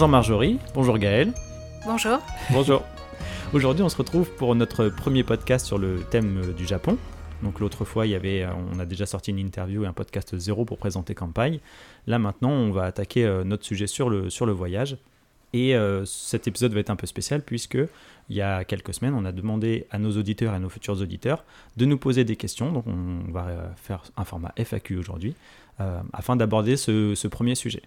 Bonjour Marjorie, bonjour Gaël. Bonjour. Bonjour. Aujourd'hui, on se retrouve pour notre premier podcast sur le thème du Japon. Donc l'autre fois, il y avait, on a déjà sorti une interview et un podcast zéro pour présenter Kampai. Là maintenant, on va attaquer euh, notre sujet sur le, sur le voyage. Et euh, cet épisode va être un peu spécial puisque il y a quelques semaines, on a demandé à nos auditeurs et à nos futurs auditeurs de nous poser des questions. Donc on va euh, faire un format FAQ aujourd'hui afin d'aborder ce, ce, premier sujet.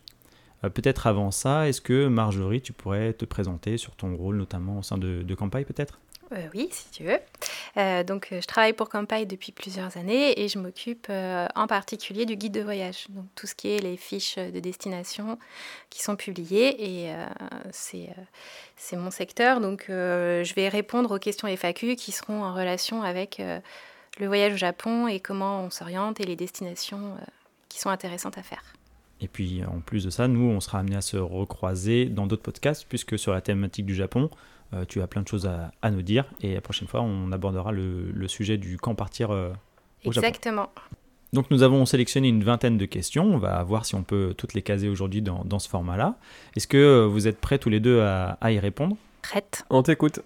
Peut-être avant ça, est-ce que Marjorie, tu pourrais te présenter sur ton rôle notamment au sein de, de peut-être? Euh, oui, si tu veux. Euh, donc, euh, je travaille pour Campai depuis plusieurs années et je m'occupe en particulier du guide de voyage. Donc, tout ce qui est les fiches de destination qui sont publiées et c'est mon secteur. Donc, je vais répondre aux questions FAQ qui seront en relation avec le voyage au Japon et comment on s'oriente et les destinations qui sont intéressantes à faire. Et puis en plus de ça, nous, on sera amené à se recroiser dans d'autres podcasts, puisque sur la thématique du Japon, euh, tu as plein de choses à, nous dire. Et la prochaine fois, on abordera le, sujet du quand partir euh, au Exactement. Japon. Donc nous avons sélectionné une vingtaine de questions. On va voir si on peut toutes les caser aujourd'hui dans, ce format-là. Est-ce que euh, vous êtes prêts tous les deux à, y répondre? Prête. On t'écoute.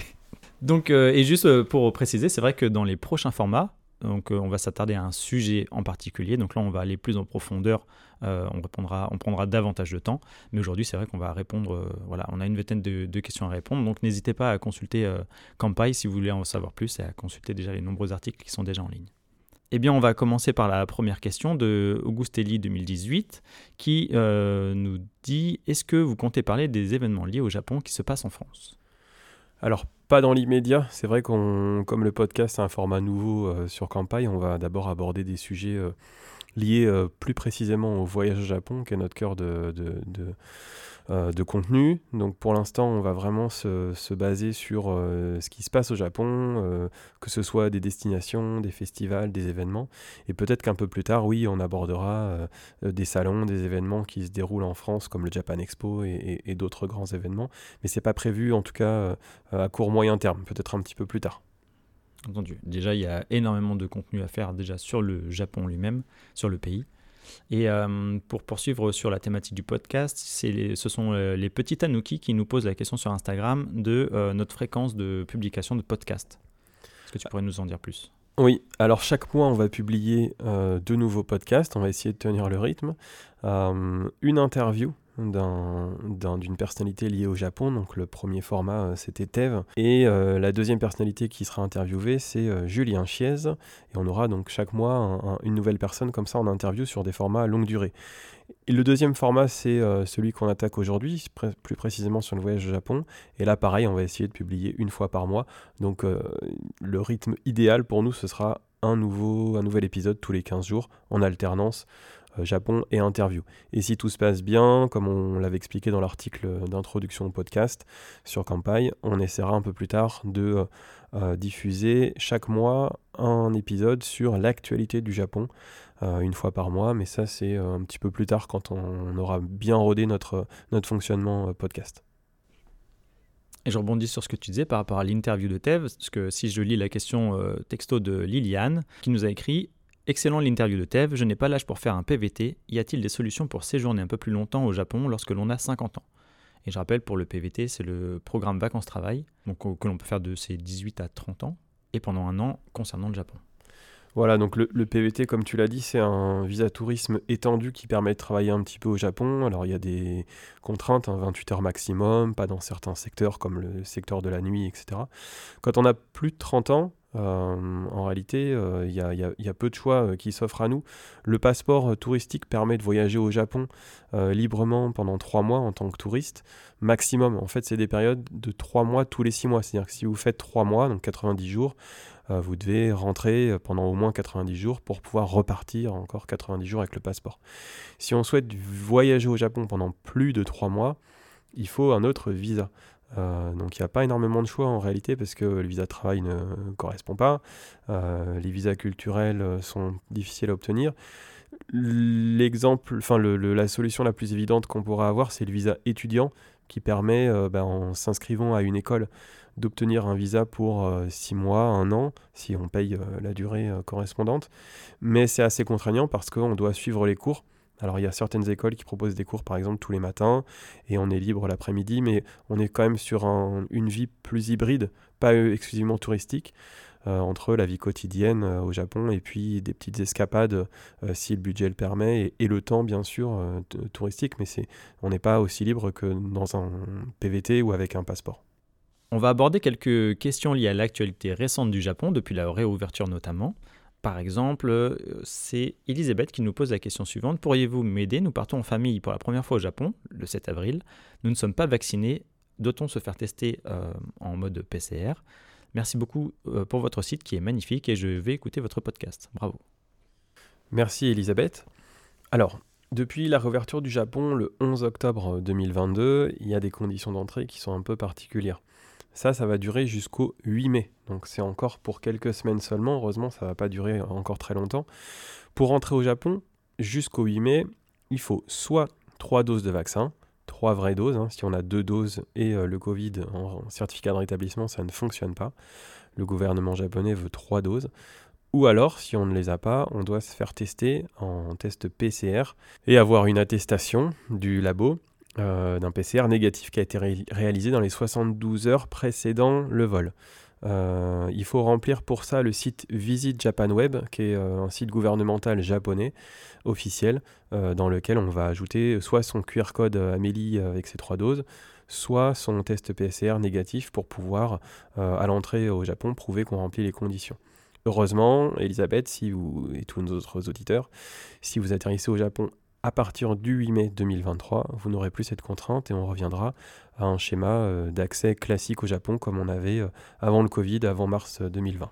Donc, et juste pour préciser, c'est vrai que dans les prochains formats, donc on va s'attarder à un sujet en particulier. Donc là, on va aller plus en profondeur euh, on, prendra davantage de temps. Mais aujourd'hui, c'est vrai qu'on va répondre. Euh, voilà, on a une vingtaine de, questions à répondre. Donc n'hésitez pas à consulter euh, Campai si vous voulez en savoir plus et à consulter déjà les nombreux articles qui sont déjà en ligne. Eh bien, on va commencer par la première question de Augustelli 2018 qui nous dit Est-ce que vous comptez parler des événements liés au Japon qui se passent en France? Alors, pas dans l'immédiat. C'est vrai qu'on, comme le podcast est un format nouveau sur Campai, on va d'abord aborder des sujets lié euh, plus précisément au voyage au Japon, qui est notre cœur de, euh, de contenu. Donc pour l'instant, on va vraiment se, se baser sur euh, ce qui se passe au Japon, que ce soit des destinations, des festivals, des événements. Et peut-être qu'un peu plus tard, oui, on abordera des salons, des événements qui se déroulent en France, comme le Japan Expo et, et d'autres grands événements. Mais c'est pas prévu, en tout cas, à court moyen terme, peut-être un petit peu plus tard. Entendu. Déjà, il y a énormément de contenu à faire déjà sur le Japon lui-même, sur le pays. Et euh, pour poursuivre sur la thématique du podcast, ce sont euh, les petits Tanuki qui nous posent la question sur Instagram de euh, notre fréquence de publication de podcast. Est-ce que tu pourrais nous en dire plus? Oui, alors chaque mois, on va publier deux nouveaux podcasts. On va essayer de tenir le rythme. une interview d'une personnalité liée au Japon. Donc le premier format, euh, c'était Tev. Et euh, la deuxième personnalité qui sera interviewée, c'est euh, Julien Chiez. Et on aura donc chaque mois une nouvelle personne comme ça en interview sur des formats longue durée. Et le deuxième format, c'est celui qu'on attaque aujourd'hui, plus précisément sur le voyage au Japon. Et là, pareil, on va essayer de publier une fois par mois. Donc le rythme idéal pour nous, ce sera un, nouveau, un nouvel épisode tous les 15 jours en alternance. Euh, Japon et interview. Et si tout se passe bien, comme on l'avait expliqué dans l'article d'introduction au podcast sur Campai, on essaiera un peu plus tard de euh, euh, diffuser chaque mois un épisode sur l'actualité du Japon, une fois par mois, mais ça c'est un petit peu plus tard quand on aura bien rodé notre, notre fonctionnement podcast. Et je rebondis sur ce que tu disais par rapport à l'interview de Tev, parce que si je lis la question texto de Liliane, qui nous a écrit Excellent l'interview de Tev, je n'ai pas l'âge pour faire un PVT. Y a-t-il des solutions pour séjourner un peu plus longtemps au Japon lorsque l'on a 50 ans? Et je rappelle, pour le PVT, c'est le programme vacances-travail, donc que l'on peut faire de ses 18 à 30 ans, et pendant un an concernant le Japon. Voilà, donc le, PVT, comme tu l'as dit, c'est un visa tourisme étendu qui permet de travailler un petit peu au Japon. Alors il y a des contraintes, 28 hein, heures maximum, pas dans certains secteurs comme le secteur de la nuit, etc. Quand on a plus de 30 ans, euh, en réalité, il euh, y, a, peu de choix euh, qui s'offrent à nous. Le passeport touristique permet de voyager au Japon librement pendant trois mois en tant que touriste, maximum. En fait, c'est des périodes de trois mois tous les six mois. C'est-à-dire que si vous faites trois mois, donc 90 jours, vous devez rentrer pendant au moins 90 jours pour pouvoir repartir encore 90 jours avec le passeport. Si on souhaite voyager au Japon pendant plus de trois mois, il faut un autre visa. Euh, donc il n'y a pas énormément de choix en réalité parce que le visa de travail ne correspond pas. Euh, les visas culturels euh, sont difficiles à obtenir. L'exemple, enfin la solution la plus évidente qu'on pourra avoir, c'est le visa étudiant qui permet, ben, en s'inscrivant à une école, d'obtenir un visa pour 6 mois, 1 an, si on paye la durée correspondante. Mais c'est assez contraignant parce qu'on doit suivre les cours Alors il y a certaines écoles qui proposent des cours par exemple tous les matins et on est libre l'après-midi, mais on est quand même sur une vie plus hybride, pas exclusivement touristique. Euh, entre la vie quotidienne euh, au Japon et puis des petites escapades euh, si le budget le permet et, le temps bien sûr touristique mais on n'est pas aussi libre que dans un PVT ou avec un passeport. On va aborder quelques questions liées à l'actualité récente du Japon depuis la réouverture notamment. Par exemple, c'est Elisabeth qui nous pose la question suivante. Pourriez-vous m'aider? Nous partons en famille pour la première fois au Japon, le 7 avril. Nous ne sommes pas vaccinés. Doit-on se faire tester en mode PCR Merci beaucoup euh, pour votre site qui est magnifique et je vais écouter votre podcast. Bravo. Merci Elisabeth. Alors, depuis la réouverture du Japon le 11 octobre 2022, il y a des conditions d'entrée qui sont un peu particulières. Ça, ça va durer jusqu'au 8 mai. Donc c'est encore pour quelques semaines seulement. Heureusement, ça ne va pas durer encore très longtemps. Pour entrer au Japon, jusqu'au 8 mai, il faut soit 3 doses de vaccin, trois vraies doses. Hein. Si on a deux doses et euh, le Covid en, certificat de rétablissement, ça ne fonctionne pas. Le gouvernement japonais veut trois doses. Ou alors, si on ne les a pas, on doit se faire tester en test PCR et avoir une attestation du labo euh, d'un PCR négatif qui a été réalisé dans les 72 heures précédant le vol. Euh, il faut remplir pour ça le site Visit Japan Web, qui est euh, un site gouvernemental japonais officiel, dans lequel on va ajouter soit son QR code Amélie avec ses trois doses, soit son test PCR négatif pour pouvoir, à l'entrée au Japon, prouver qu'on remplit les conditions. Heureusement, Elisabeth, si vous, et tous nos autres auditeurs, si vous atterrissez au Japon à partir du 8 mai 2023, vous n'aurez plus cette contrainte et on reviendra à un schéma euh, d'accès classique au Japon comme on avait euh, avant le Covid, avant mars 2020.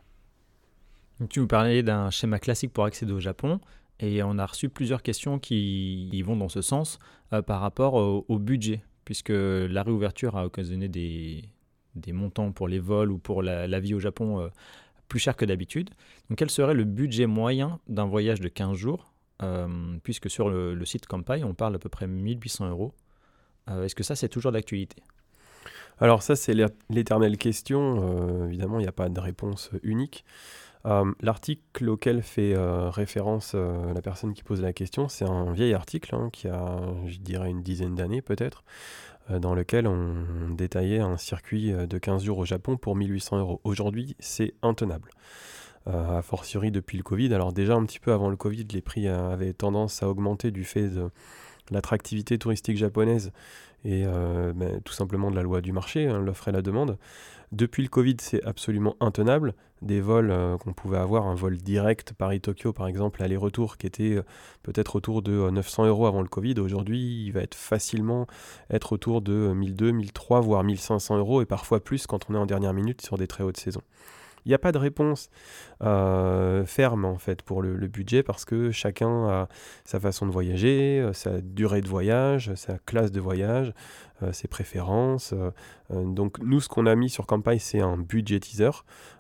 Euh, tu nous parlais d'un schéma classique pour accéder au Japon et on a reçu plusieurs questions qui vont dans ce sens par rapport au, budget, puisque la réouverture a occasionné des, montants pour les vols ou pour la, vie au Japon plus cher que d'habitude. Donc quel serait le budget moyen d'un voyage de 15 jours puisque sur le, site Campagne, on parle à peu près 1800 euros. Euh, est-ce que ça, c'est toujours d'actualité? Alors ça, c'est l'éternelle question. Euh, évidemment, il n'y a pas de réponse unique. L'article auquel fait référence la personne qui pose la question, c'est un vieil article hein, qui a, je dirais, une dizaine d'années peut-être, dans lequel on détaillait un circuit de 15 jours au Japon pour 1800 euros. Aujourd'hui, c'est intenable. Euh, a fortiori depuis le Covid. Alors déjà un petit peu avant le Covid, les prix euh, avaient tendance à augmenter du fait de l'attractivité touristique japonaise et euh, ben, tout simplement de la loi du marché, hein, l'offre et la demande. Depuis le Covid, c'est absolument intenable. Des vols qu'on pouvait avoir, un vol direct Paris-Tokyo par exemple, aller-retour, qui était peut-être autour de 900 euros avant le Covid, aujourd'hui il va être facilement être autour de 1200, 1300, voire 1500 euros et parfois plus quand on est en dernière minute sur des très hautes saisons. Il n'y a pas de réponse euh, ferme en fait pour le, budget parce que chacun a sa façon de voyager, euh, sa durée de voyage, sa classe de voyage, euh, ses préférences. donc nous, ce qu'on a mis sur Campagne, c'est un budget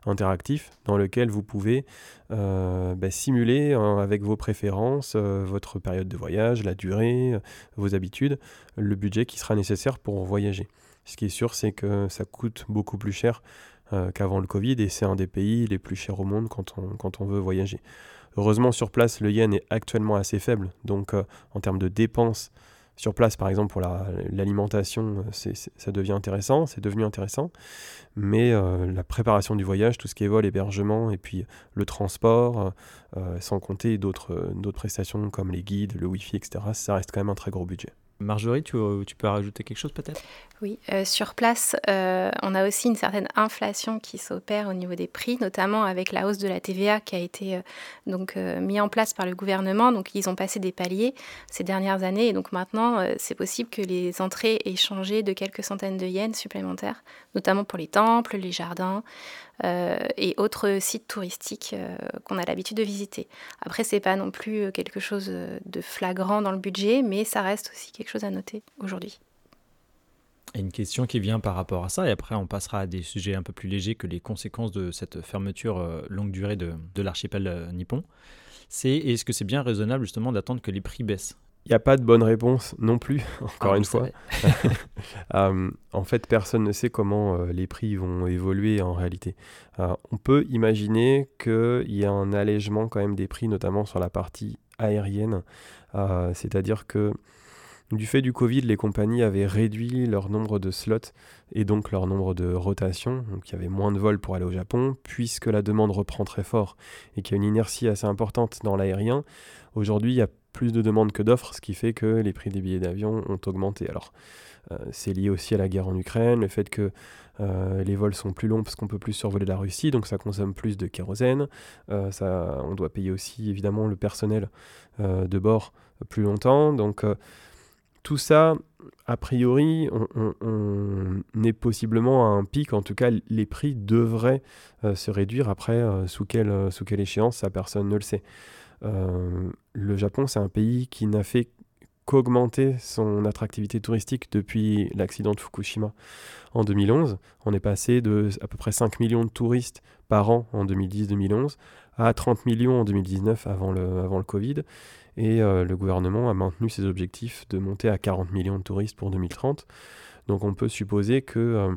interactif dans lequel vous pouvez bah, simuler avec vos préférences, votre période de voyage, la durée, vos habitudes, le budget qui sera nécessaire pour voyager. Ce qui est sûr, c'est que ça coûte beaucoup plus cher qu'avant le Covid et c'est un des pays les plus chers au monde quand on, quand on veut voyager. Heureusement, sur place, le yen est actuellement assez faible, donc euh, en termes de dépenses sur place, par exemple, pour l'alimentation, euh, ça devient intéressant, c'est devenu intéressant. Mais la préparation du voyage, tout ce qui est vol, hébergement, et puis le transport, sans compter d'autres prestations comme les guides, le Wi-Fi, etc., ça reste quand même un très gros budget. Marjorie, tu, tu peux rajouter quelque chose peut-être? Oui, euh, sur place, euh, on a aussi une certaine inflation qui s'opère au niveau des prix, notamment avec la hausse de la TVA qui a été euh, donc mis en place par le gouvernement. Donc ils ont passé des paliers ces dernières années et donc maintenant c'est possible que les entrées aient changé de quelques centaines de yens supplémentaires, notamment pour les temples, les jardins. Et autres sites touristiques qu'on a l'habitude de visiter. Après, c'est pas non plus quelque chose de flagrant dans le budget, mais ça reste aussi quelque chose à noter aujourd'hui. Une question qui vient par rapport à ça, et après on passera à des sujets un peu plus légers que les conséquences de cette fermeture longue durée de, de l'archipel nippon, c'est est-ce que c'est bien raisonnable justement d'attendre que les prix baissent? Il n'y a pas de bonne réponse non plus, encore ah, une fois. Euh, en fait, personne ne sait comment euh, les prix vont évoluer en réalité. Euh, on peut imaginer qu'il y a un allègement quand même des prix, notamment sur la partie aérienne. C'est-à-dire que du fait du Covid, les compagnies avaient réduit leur nombre de slots et donc leur nombre de rotations. Donc il y avait moins de vols pour aller au Japon, puisque la demande reprend très fort et qu'il y a une inertie assez importante dans l'aérien. Aujourd'hui, il y a plus de demandes que d'offres, ce qui fait que les prix des billets d'avion ont augmenté. Alors, euh, c'est lié aussi à la guerre en Ukraine, le fait que euh, les vols sont plus longs parce qu'on peut plus survoler la Russie, donc ça consomme plus de kérosène. Euh, ça, on doit payer aussi évidemment le personnel de bord plus longtemps. Donc tout ça, a priori, on, est possiblement à un pic. En tout cas, les prix devraient euh, se réduire. Après, euh, sous, quelle, euh, sous quelle échéance, ça, personne ne le sait. le Japon, c'est un pays qui n'a fait qu'augmenter son attractivité touristique depuis l'accident de Fukushima en 2011. On est passé de à peu près 5 millions de touristes par an en 2010-2011 à 30 millions en 2019 avant le, avant le Covid. Et euh, le gouvernement a maintenu ses objectifs de monter à 40 millions de touristes pour 2030. Donc on peut supposer qu'il euh,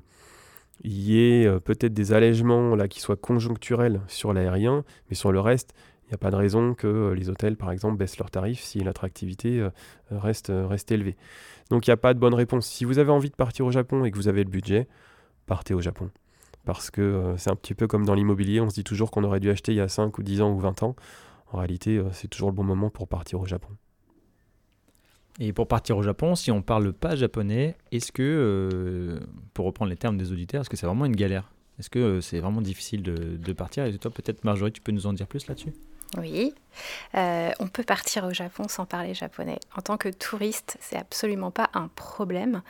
y ait euh, peut-être des allègements là, qui soient conjoncturels sur l'aérien, mais sur le reste, il n'y a pas de raison que les hôtels, par exemple, baissent leurs tarifs si l'attractivité reste, reste élevée. Donc il n'y a pas de bonne réponse. Si vous avez envie de partir au Japon et que vous avez le budget, partez au Japon. Parce que c'est un petit peu comme dans l'immobilier, on se dit toujours qu'on aurait dû acheter il y a 5 ou 10 ans ou 20 ans en réalité, euh, c'est toujours le bon moment pour partir au Japon. Et pour partir au Japon, si on parle pas japonais, est-ce que, euh, pour reprendre les termes des auditeurs, est-ce que c'est vraiment une galère? Est-ce que euh, c'est vraiment difficile de, de partir? Et toi, peut-être, Marjorie, tu peux nous en dire plus là-dessus? Oui, euh, on peut partir au Japon sans parler japonais. En tant que touriste, c'est absolument pas un problème.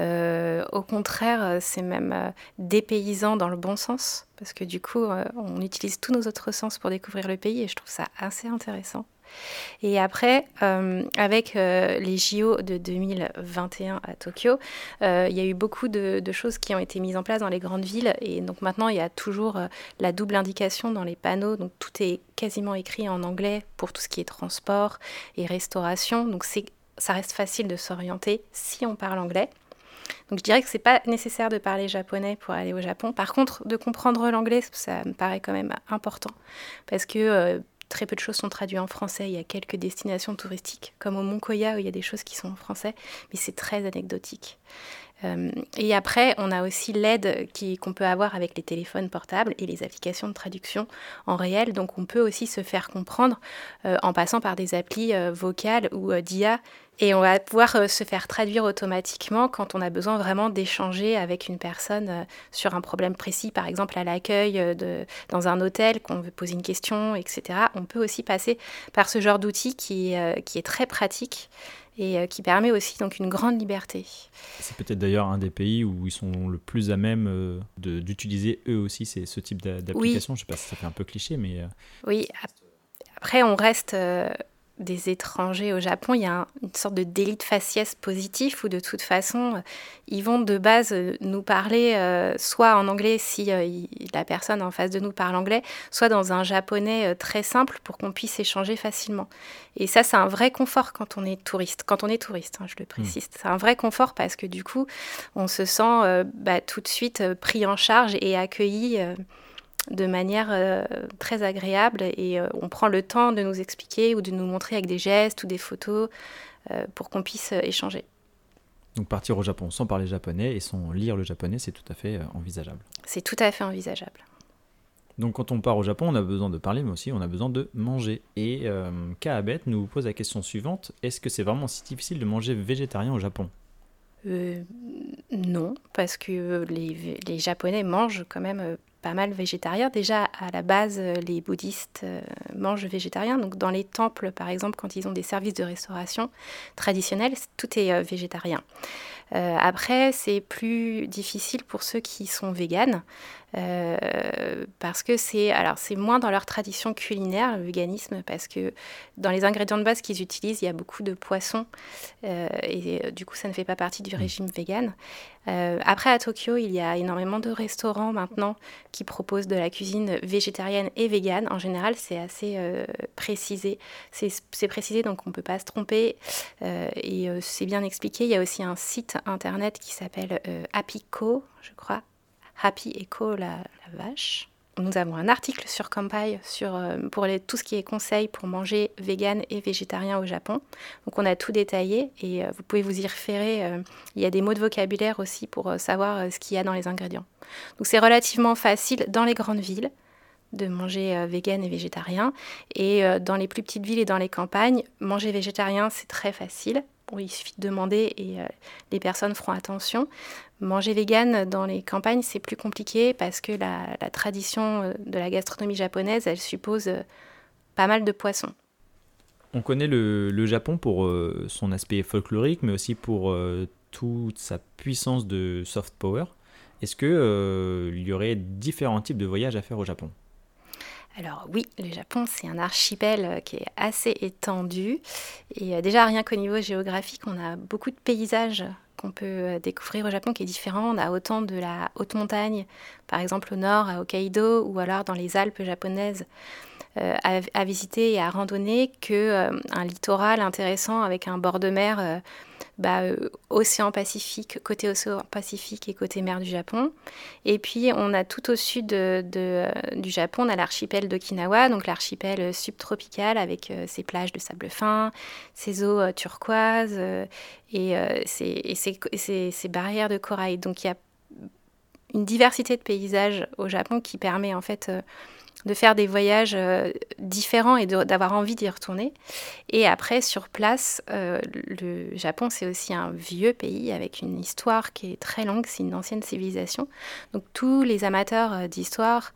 Euh, au contraire, c'est même euh, dépaysant dans le bon sens, parce que du coup, on utilise tous nos autres sens pour découvrir le pays, et je trouve ça assez intéressant. Et après, euh, avec euh, les JO de 2021 à Tokyo, euh, il y a eu beaucoup de, choses qui ont été mises en place dans les grandes villes. Et donc maintenant, il y a toujours la double indication dans les panneaux. Donc tout est quasiment écrit en anglais pour tout ce qui est transport et restauration. Donc ça reste facile de s'orienter si on parle anglais. Donc je dirais que c'est pas nécessaire de parler japonais pour aller au Japon. Par contre, de comprendre l'anglais, ça me paraît quand même important parce que très peu de choses sont traduites en français. Il y a quelques destinations touristiques, comme au Mont Koya, où il y a des choses qui sont en français, mais c'est très anecdotique. Euh, et après, on a aussi l'aide qu'on peut avoir avec les téléphones portables et les applications de traduction en réel. Donc on peut aussi se faire comprendre euh, en passant par des applis euh, vocales ou d'IA. Et on va pouvoir se faire traduire automatiquement quand on a besoin vraiment d'échanger avec une personne sur un problème précis, par exemple à l'accueil dans un hôtel, qu'on veut poser une question, etc. On peut aussi passer par ce genre d'outil qui, qui est très pratique et euh, qui permet aussi donc une grande liberté. C'est peut-être d'ailleurs un des pays où ils sont le plus à même euh, d'utiliser eux aussi ce type d'application. Je ne sais pas si ça fait un peu cliché, mais... Euh, oui, après on reste des étrangers au Japon, il y a une sorte de délit de faciès positif où de toute façon, ils vont de base euh, nous parler euh, soit en anglais si euh, la personne en face de nous parle anglais, soit dans un japonais très simple pour qu'on puisse échanger facilement. Et ça, c'est un vrai confort quand on est touriste. Quand on est touriste, hein, je le précise. Hmm. C'est un vrai confort parce que du coup, on se sent bah, tout de suite pris en charge et accueilli de manière euh, très agréable et euh, on prend le temps de nous expliquer ou de nous montrer avec des gestes ou des photos euh, pour qu'on puisse échanger. Donc partir au Japon sans parler japonais et sans lire le japonais, c'est tout à fait envisageable. C'est tout à fait envisageable. Donc quand on part au Japon, on a besoin de parler, mais aussi on a besoin de manger. Et Kaabet nous pose la question suivante, est-ce que c'est vraiment si difficile de manger végétarien au Japon? Non, parce que les, les, Japonais mangent quand même pas mal végétarien. Déjà, à la base, euh, les bouddhistes euh, mangent végétarien. Donc, dans les temples, par exemple, quand ils ont des services de restauration traditionnels, tout est euh, végétarien. après, c'est plus difficile pour ceux qui sont véganes. Parce que c'est alors c'est moins dans leur tradition culinaire le véganisme parce que dans les ingrédients de base qu'ils utilisent il y a beaucoup de poissons et du coup ça ne fait pas partie du mmh. régime vegan euh, après, à Tokyo, il y a énormément de restaurants maintenant qui proposent de la cuisine végétarienne et végane. En général, c'est assez euh, précisé. C'est précisé, donc on ne peut pas se tromper. Euh, et c'est bien expliqué. Il y a aussi un site internet qui s'appelle Happyco, je crois. Happy Eco, la, vache. nous avons un article sur Kampai sur, euh, pour tout ce qui est conseil pour manger vegan et végétarien au Japon. Donc on a tout détaillé et euh, vous pouvez vous y référer. Euh, il y a des mots de vocabulaire aussi pour savoir ce qu'il y a dans les ingrédients. Donc c'est relativement facile dans les grandes villes de manger vegan et végétarien. Et dans les plus petites villes et dans les campagnes, manger végétarien, c'est très facile il suffit de demander et euh, les personnes feront attention. Manger vegan dans les campagnes, c'est plus compliqué parce que la, tradition euh, de la gastronomie japonaise, elle suppose euh, pas mal de poissons. On connaît le, Japon pour son aspect folklorique, mais aussi pour toute sa puissance de soft power. Est-ce qu'il y aurait différents types de voyages à faire au Japon? Alors oui, le Japon, c'est un archipel euh, qui est assez étendu. Et euh, déjà, rien qu'au niveau géographique, on a beaucoup de paysages qu'on peut euh, découvrir au Japon qui est différent. On a autant de la haute montagne, par exemple au nord, à Hokkaido, ou alors dans les Alpes japonaises, à, visiter et à randonner, que un littoral intéressant avec un bord de mer bah, euh, océan Pacifique, côté océan Pacifique et côté mer du Japon. Et puis on a tout au sud euh, du Japon, on a l'archipel d'Okinawa, donc l'archipel subtropical avec euh, ses plages de sable fin, ses eaux turquoises et, ses, barrières de corail. Donc il y a une diversité de paysages au Japon qui permet en fait de faire des voyages euh, différents et d'avoir envie d'y retourner. Et après, sur place, euh, le Japon, c'est aussi un vieux pays avec une histoire qui est très longue, c'est une ancienne civilisation. Donc tous les amateurs euh, d'histoire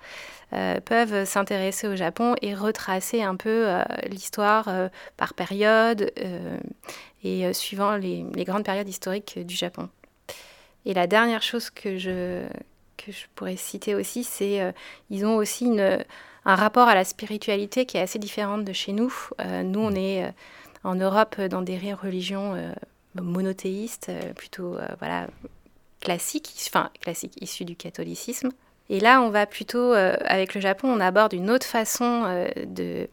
peuvent s'intéresser au Japon et retracer un peu l'histoire par période et suivant les, les grandes périodes historiques du Japon. Et la dernière chose que je, que je pourrais citer aussi, c'est euh, ils ont aussi une, un rapport à la spiritualité qui est assez différente de chez nous. Euh, nous, on est euh, en Europe dans des religions monothéistes, plutôt voilà classiques, enfin classiques issues du catholicisme. Et là, on va plutôt, avec le Japon, on aborde une autre façon de,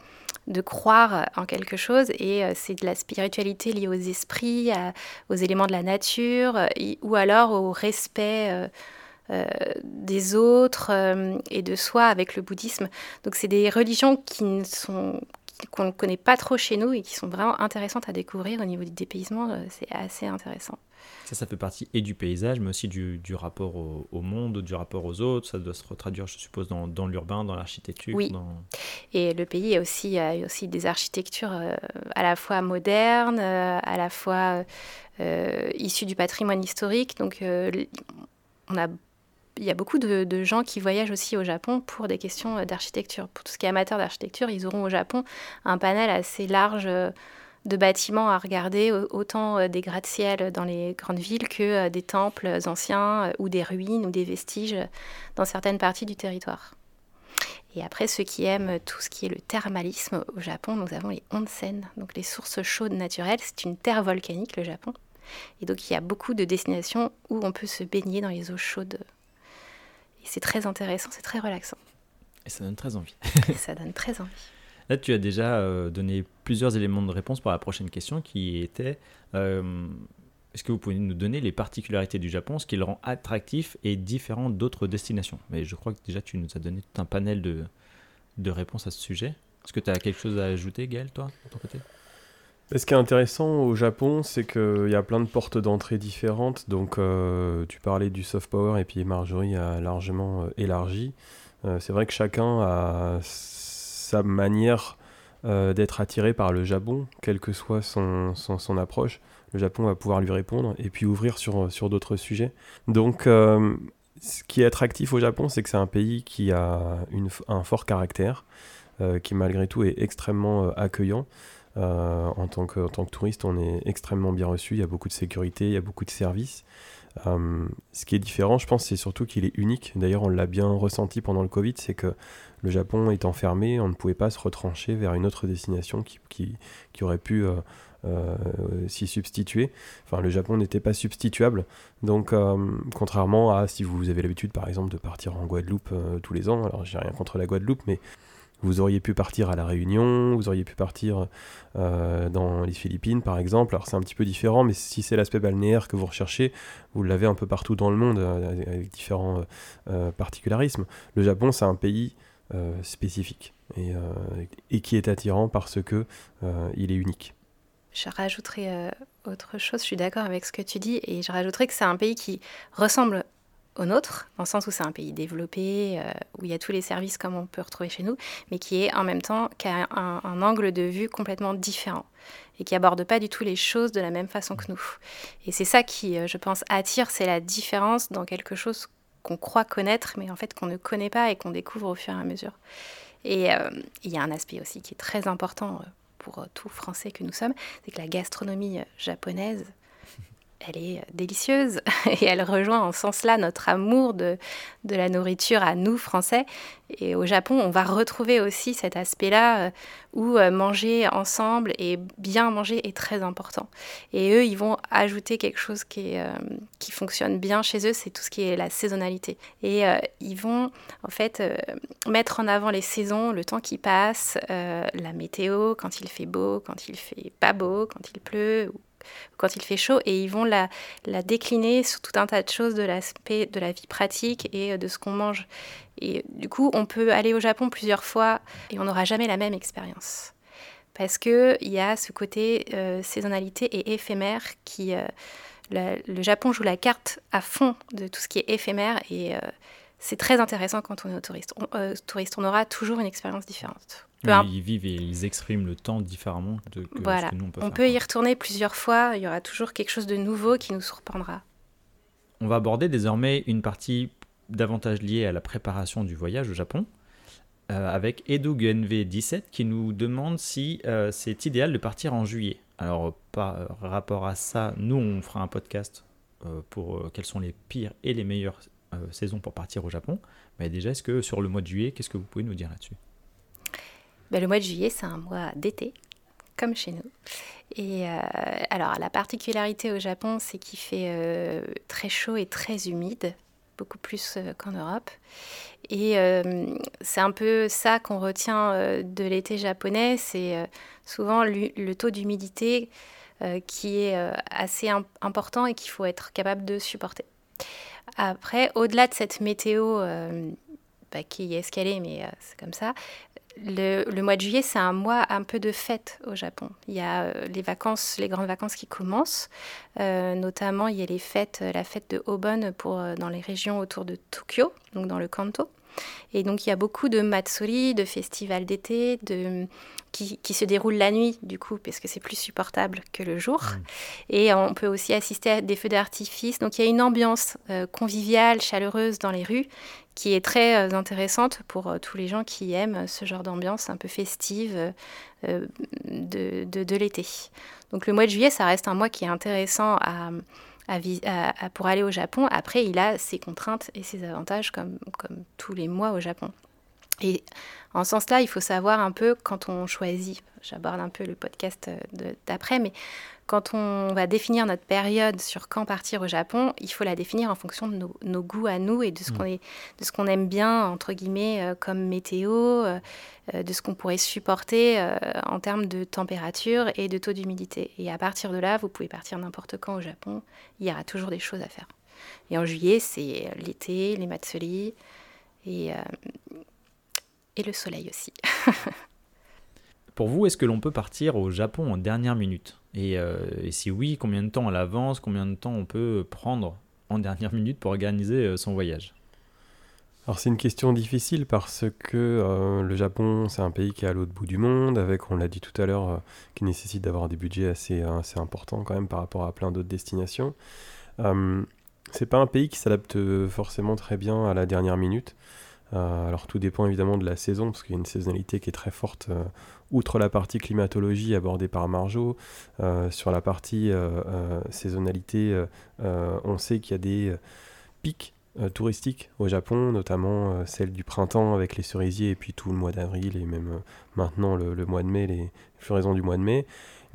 de croire en quelque chose et c'est de la spiritualité liée aux esprits, aux éléments de la nature ou alors au respect euh, des autres euh, et de soi avec le bouddhisme. Donc c'est des religions qui ne sont qu'on ne connaît pas trop chez nous et qui sont vraiment intéressantes à découvrir au niveau du dépaysement, euh, c'est assez intéressant. Ça, ça fait partie et du paysage, mais aussi du, du rapport au, monde, du rapport aux autres. Ça doit se retraduire, je suppose, dans, dans l'urbain, dans l'architecture. Oui. Et le pays a aussi, a aussi des architectures à la fois modernes, à la fois issues du patrimoine historique. Donc, on a il y a beaucoup de, gens qui voyagent aussi au Japon pour des questions euh, d'architecture. Pour tout ce qui est amateur d'architecture, ils auront au Japon un panel assez large euh, de bâtiments à regarder, autant euh, des gratte-ciel dans les grandes villes que des temples anciens ou des ruines ou des vestiges dans certaines parties du territoire. Et après, ceux qui aiment tout ce qui est le thermalisme au Japon, nous avons les onsen, donc les sources chaudes naturelles. C'est une terre volcanique, le Japon. Et donc, il y a beaucoup de destinations où on peut se baigner dans les eaux chaudes c'est très intéressant, c'est très relaxant. Et ça donne très envie. ça donne très envie. Là, tu as déjà euh, donné plusieurs éléments de réponse pour la prochaine question qui était euh, est-ce que vous pouvez nous donner les particularités du Japon, ce qui le rend attractif et différent d'autres destinations? Mais je crois que déjà tu nous as donné tout un panel de, de réponses à ce sujet. Est-ce que tu as quelque chose à ajouter, Gaël, toi, de ton côté? Ce qui est intéressant au Japon, c'est qu'il y a plein de portes d'entrée différentes. Donc, euh, tu parlais du soft power et puis Marjorie a largement euh, élargi. Euh, c'est vrai que chacun a sa manière d'être attiré par le Japon, quelle que soit son, approche. Le Japon va pouvoir lui répondre et puis ouvrir sur, d'autres sujets. Donc, ce qui est attractif au Japon, c'est que c'est un pays qui a un fort caractère, qui malgré tout est extrêmement accueillant. Euh, en, tant que, tant que touriste, on est extrêmement bien reçu. Il y a beaucoup de sécurité, il y a beaucoup de services. Euh, ce qui est différent, je pense, c'est surtout qu'il est unique. D'ailleurs, on l'a bien ressenti pendant le Covid, c'est que le Japon étant fermé, on ne pouvait pas se retrancher vers une autre destination qui, qui, qui aurait pu euh, s'y substituer. Enfin, le Japon n'était pas substituable. Donc, contrairement à si vous avez l'habitude, par exemple, de partir en Guadeloupe tous les ans, alors j'ai rien contre la Guadeloupe, mais Vous auriez pu partir à La Réunion, vous auriez pu partir dans les Philippines par exemple. Alors c'est un petit peu différent, mais si c'est l'aspect balnéaire que vous recherchez, vous l'avez un peu partout dans le monde avec différents particularismes. Le Japon, c'est un pays spécifique et, qui est attirant parce que il est unique. Je rajouterai autre chose, je suis d'accord avec ce que tu dis, et je rajouterais que c'est un pays qui ressemble au nôtre, dans le sens où c'est un pays développé, euh, où il y a tous les services comme on peut retrouver chez nous, mais qui est en même temps qui un, angle de vue complètement différent et qui aborde pas du tout les choses de la même façon que nous. Et c'est ça qui, euh, je pense, attire, c'est la différence dans quelque chose qu'on croit connaître, mais en fait qu'on ne connaît pas et qu'on découvre au fur et à mesure. Et euh, il y a un aspect aussi qui est très important pour tout Français que nous sommes, c'est que la gastronomie japonaise, elle est euh, délicieuse et elle rejoint en ce sens-là notre amour de, la nourriture à nous, Français. Et au Japon, on va retrouver aussi cet aspect-là où manger ensemble et bien manger est très important. Et eux, ils vont ajouter quelque chose qui, qui fonctionne bien chez eux, c'est tout ce qui est la saisonnalité. Et ils vont en fait mettre en avant les saisons, le temps qui passe, la météo, quand il fait beau, quand il fait pas beau, quand il pleut, quand il fait chaud, et ils vont la, décliner sur tout un tas de choses de l'aspect de la vie pratique et euh, de ce qu'on mange. Et du coup, on peut aller au Japon plusieurs fois et on n'aura jamais la même expérience. Parce qu'il y a ce côté euh, saisonnalité et éphémère qui... Euh, le Japon joue la carte à fond de tout ce qui est éphémère et c'est très intéressant quand on est touriste. touriste. On aura toujours une expérience différente ils vivent et ils expriment le temps différemment de que, voilà. nous on peut On peut y retourner plusieurs fois, il y aura toujours quelque chose de nouveau qui nous surprendra. On va aborder désormais une partie davantage liée à la préparation du voyage au Japon, euh, avec EduGNV17 qui nous demande si euh, c'est idéal de partir en juillet. Alors, par rapport à ça, nous, on fera un podcast euh, pour quelles sont les pires et les meilleures saisons pour partir au Japon. Mais déjà, est-ce que sur le mois de juillet, qu'est-ce que vous pouvez nous dire là-dessus? Ben, le mois de juillet, c'est un mois d'été, comme chez nous. Et euh, alors, la particularité au Japon, c'est qu'il fait euh, très chaud et très humide, beaucoup plus euh, qu'en Europe. Et c'est un peu ça qu'on retient de l'été japonais, c'est souvent le, taux d'humidité qui est assez important et qu'il faut être capable de supporter. Après, au-delà de cette météo bah, qui est escalée, mais c'est comme ça, le, mois de juillet, c'est un mois un peu de fête au Japon. Il y a euh, les vacances, les grandes vacances qui commencent. Euh, notamment, il y a les fêtes, la fête de Obon pour, euh, dans les régions autour de Tokyo, donc dans le Kanto. Et donc, il y a beaucoup de matsuri, de festivals d'été, de, qui, qui, se déroulent la nuit, du coup, parce que c'est plus supportable que le jour. Mmh. Et on peut aussi assister à des feux d'artifice. Donc, il y a une ambiance conviviale, chaleureuse dans les rues qui est très euh, intéressante pour euh, tous les gens qui aiment ce genre d'ambiance un peu festive euh, de, l'été. Donc le mois de juillet, ça reste un mois qui est intéressant pour aller au Japon. Après, il a ses contraintes et ses avantages comme tous les mois au Japon. Et en ce sens-là, il faut savoir un peu quand on choisit, j'aborde un peu le podcast d'après, mais quand on va définir notre période sur quand partir au Japon, il faut la définir en fonction de nos, goûts à nous et de ce mm. qu'on est, de ce qu'on aime bien entre guillemets euh, comme météo, euh, euh, de ce qu'on pourrait supporter en termes de température et de taux d'humidité. Et à partir de là, vous pouvez partir n'importe quand au Japon. Il y aura toujours des choses à faire. Et en juillet, c'est l'été, les matsuri et et le soleil aussi. Pour vous, est-ce que l'on peut partir au Japon en dernière minute? Euh, et, si oui, combien de temps à l'avance, combien de temps on peut prendre en dernière minute pour organiser euh, son voyage? Alors c'est une question difficile parce que euh, le Japon c'est un pays qui est à l'autre bout du monde avec on l'a dit tout à l'heure qui nécessite d'avoir des budgets assez, assez importants quand même par rapport à plein d'autres destinations. c'est pas un pays qui s'adapte forcément très bien à la dernière minute. Euh, alors tout dépend évidemment de la saison, parce qu'il y a une saisonnalité qui est très forte, euh, outre la partie climatologie abordée par Marjo. Euh, sur la partie saisonnalité, on sait qu'il y a des pics touristiques au Japon, notamment celle du printemps avec les cerisiers, et puis tout le mois d'avril, et même maintenant le, le, mois de mai, les floraisons du mois de mai.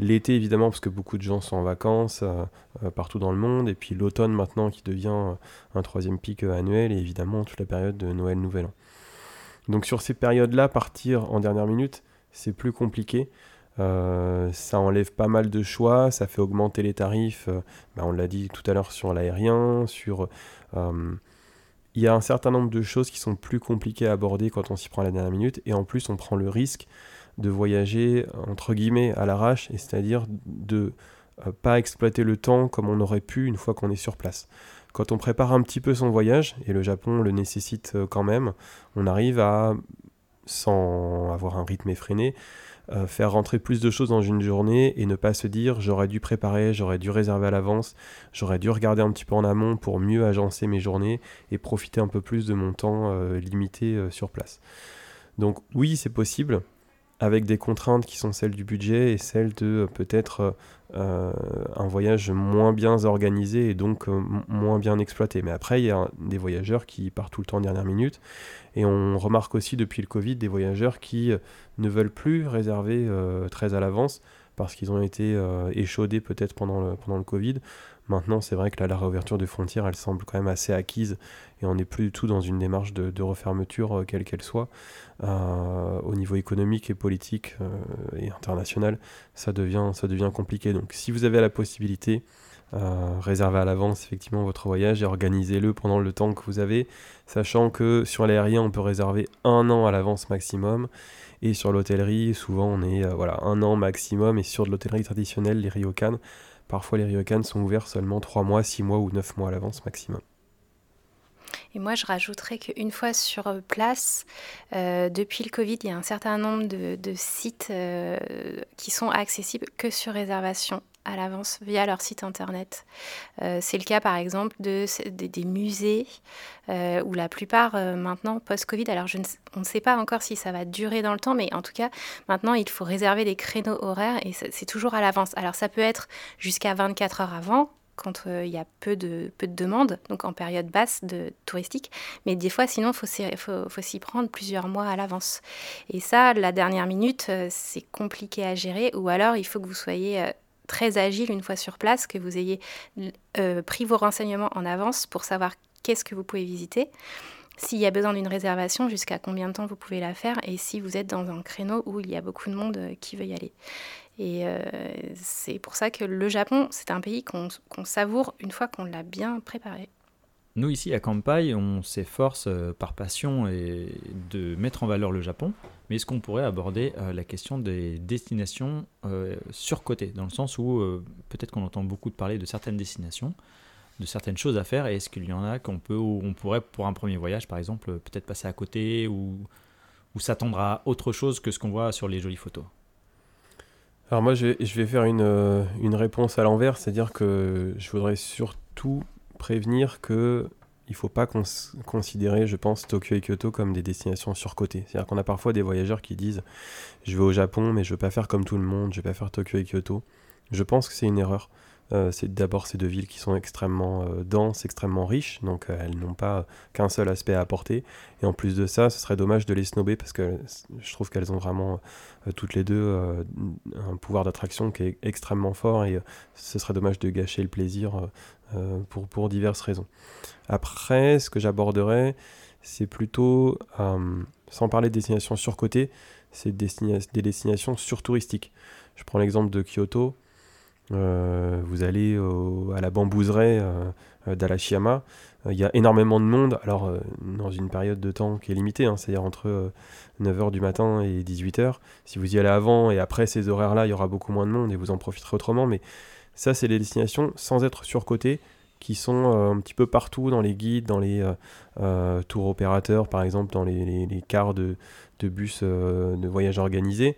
L'été, évidemment, parce que beaucoup de gens sont en vacances euh, euh, partout dans le monde. Et puis l'automne, maintenant, qui devient euh, un troisième pic annuel. Et évidemment, toute la période de Noël, Nouvel An. Donc sur ces périodes-là, partir en dernière minute, c'est plus compliqué. Ça enlève pas mal de choix, ça fait augmenter les tarifs. Bah, on l'a dit tout à l'heure sur l'aérien, sur il y a un certain nombre de choses qui sont plus compliquées à aborder quand on s'y prend à la dernière minute, et en plus on prend le risque de voyager entre guillemets à l'arrache, c'est-à-dire de pas exploiter le temps comme on aurait pu une fois qu'on est sur place. Quand on prépare un petit peu son voyage, et le Japon le nécessite quand même, on arrive à, sans avoir un rythme effréné, euh, faire rentrer plus de choses dans une journée et ne pas se dire j'aurais dû préparer, j'aurais dû réserver à l'avance, j'aurais dû regarder un petit peu en amont pour mieux agencer mes journées et profiter un peu plus de mon temps euh, limité euh, sur place. Donc oui, c'est possible, avec des contraintes qui sont celles du budget et celles de peut-être un voyage moins bien organisé et donc moins bien exploité. Mais après, il y a des voyageurs qui partent tout le temps en dernière minute et on remarque aussi depuis le Covid des voyageurs qui euh, ne veulent plus réserver euh, très à l'avance parce qu'ils ont été euh, échaudés peut-être pendant le, pendant le Covid. Maintenant, c'est vrai que la réouverture des frontières, elle semble quand même assez acquise et on n'est plus du tout dans une démarche de, refermeture, quelle qu'elle soit. au niveau économique et politique et international, ça devient, ça devient compliqué. Donc, si vous avez la possibilité, euh, réservez à l'avance effectivement votre voyage et organisez-le pendant le temps que vous avez, sachant que sur l'aérien on peut réserver un an à l'avance maximum et sur l'hôtellerie souvent on est euh, voilà un an maximum et sur de l'hôtellerie traditionnelle les ryokan parfois les ryokan sont ouverts seulement 3 mois, 6 mois ou 9 mois à l'avance maximum. Et moi, je rajouterais qu'une fois sur place, euh, depuis le Covid, il y a un certain nombre de, sites qui sont accessibles que sur réservation à l'avance via leur site internet. Euh, c'est le cas par exemple de, des musées euh, où la plupart euh, maintenant post-Covid, alors on ne sait pas encore si ça va durer dans le temps, mais en tout cas maintenant il faut réserver des créneaux horaires et c'est toujours à l'avance. Alors ça peut être jusqu'à 24 heures avant, quand il y a peu de, peu de demandes, donc en période basse de touristique. Mais des fois, sinon, il faut, s'y prendre plusieurs mois à l'avance. Et ça, la dernière minute, c'est compliqué à gérer. Ou alors, il faut que vous soyez très agile une fois sur place, que vous ayez euh, pris vos renseignements en avance pour savoir qu'est-ce que vous pouvez visiter, s'il y a besoin d'une réservation, jusqu'à combien de temps vous pouvez la faire, et si vous êtes dans un créneau où il y a beaucoup de monde euh, qui veut y aller. Et euh, c'est pour ça que le Japon, c'est un pays qu'on savoure une fois qu'on l'a bien préparé. Nous, ici, à Kampai, on s'efforce par passion de mettre en valeur le Japon, mais est-ce qu'on pourrait aborder euh, la question des destinations euh, surcotées, dans le sens où euh, peut-être qu'on entend beaucoup parler de certaines destinations, de certaines choses à faire, et est-ce qu'il y en a qu'on peut, on pourrait, pour un premier voyage par exemple, peut-être passer à côté, ou s'attendre à autre chose que ce qu'on voit sur les jolies photos? Alors moi, je vais, faire une, une réponse à l'envers, c'est-à-dire que je voudrais surtout prévenir que il faut pas considérer, je pense, Tokyo et Kyoto comme des destinations surcotées. C'est-à-dire qu'on a parfois des voyageurs qui disent Je vais au Japon, mais je ne veux pas faire comme tout le monde, je ne vais pas faire Tokyo et Kyoto. Je pense que c'est une erreur. Euh, c'est d'abord ces deux villes qui sont extrêmement euh, denses, extrêmement riches, donc euh, elles n'ont pas qu'un seul aspect à apporter. Et en plus de ça, ce serait dommage de les snober parce que je trouve qu'elles ont vraiment toutes les deux un pouvoir d'attraction qui est extrêmement fort et ce serait dommage de gâcher le plaisir pour, pour diverses raisons. Après, ce que j'aborderai, c'est plutôt, sans parler de destinations surcotées, c'est des, des destinations surtouristiques. Je prends l'exemple de Kyoto. Euh, vous allez à la bambouserie euh, euh, d'Alashiyama, il y a énormément de monde, alors dans une période de temps qui est limitée, hein, c'est-à-dire entre 9h du matin et 18h. Si vous y allez avant et après ces horaires-là, il y aura beaucoup moins de monde et vous en profiterez autrement, mais ça, c'est les destinations sans être surcotées qui sont un petit peu partout dans les guides, dans les tours opérateurs, par exemple, dans les, cars de, de bus de voyage organisés.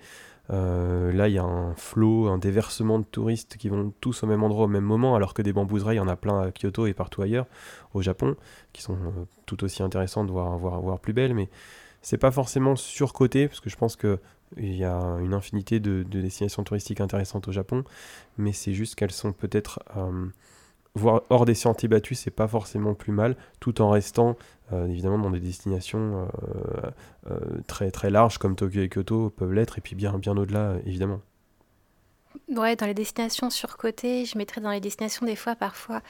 Euh, là, il y a un flot, un déversement de touristes qui vont tous au même endroit au même moment, alors que des bambouseries, il y en a plein à Kyoto et partout ailleurs, au Japon, qui sont euh, tout aussi intéressantes, voire, voire, plus belles, mais c'est pas forcément surcoté, parce que je pense qu'il y a une infinité de, destinations touristiques intéressantes au Japon, mais c'est juste qu'elles sont peut-être euh, voire hors des sentiers battus, c'est pas forcément plus mal, tout en restant euh, évidemment dans des destinations euh, euh, très très larges comme Tokyo et Kyoto peuvent l'être, et puis bien, bien au-delà, évidemment. Ouais, dans les destinations surcotées, je mettrais dans les destinations des fois parfois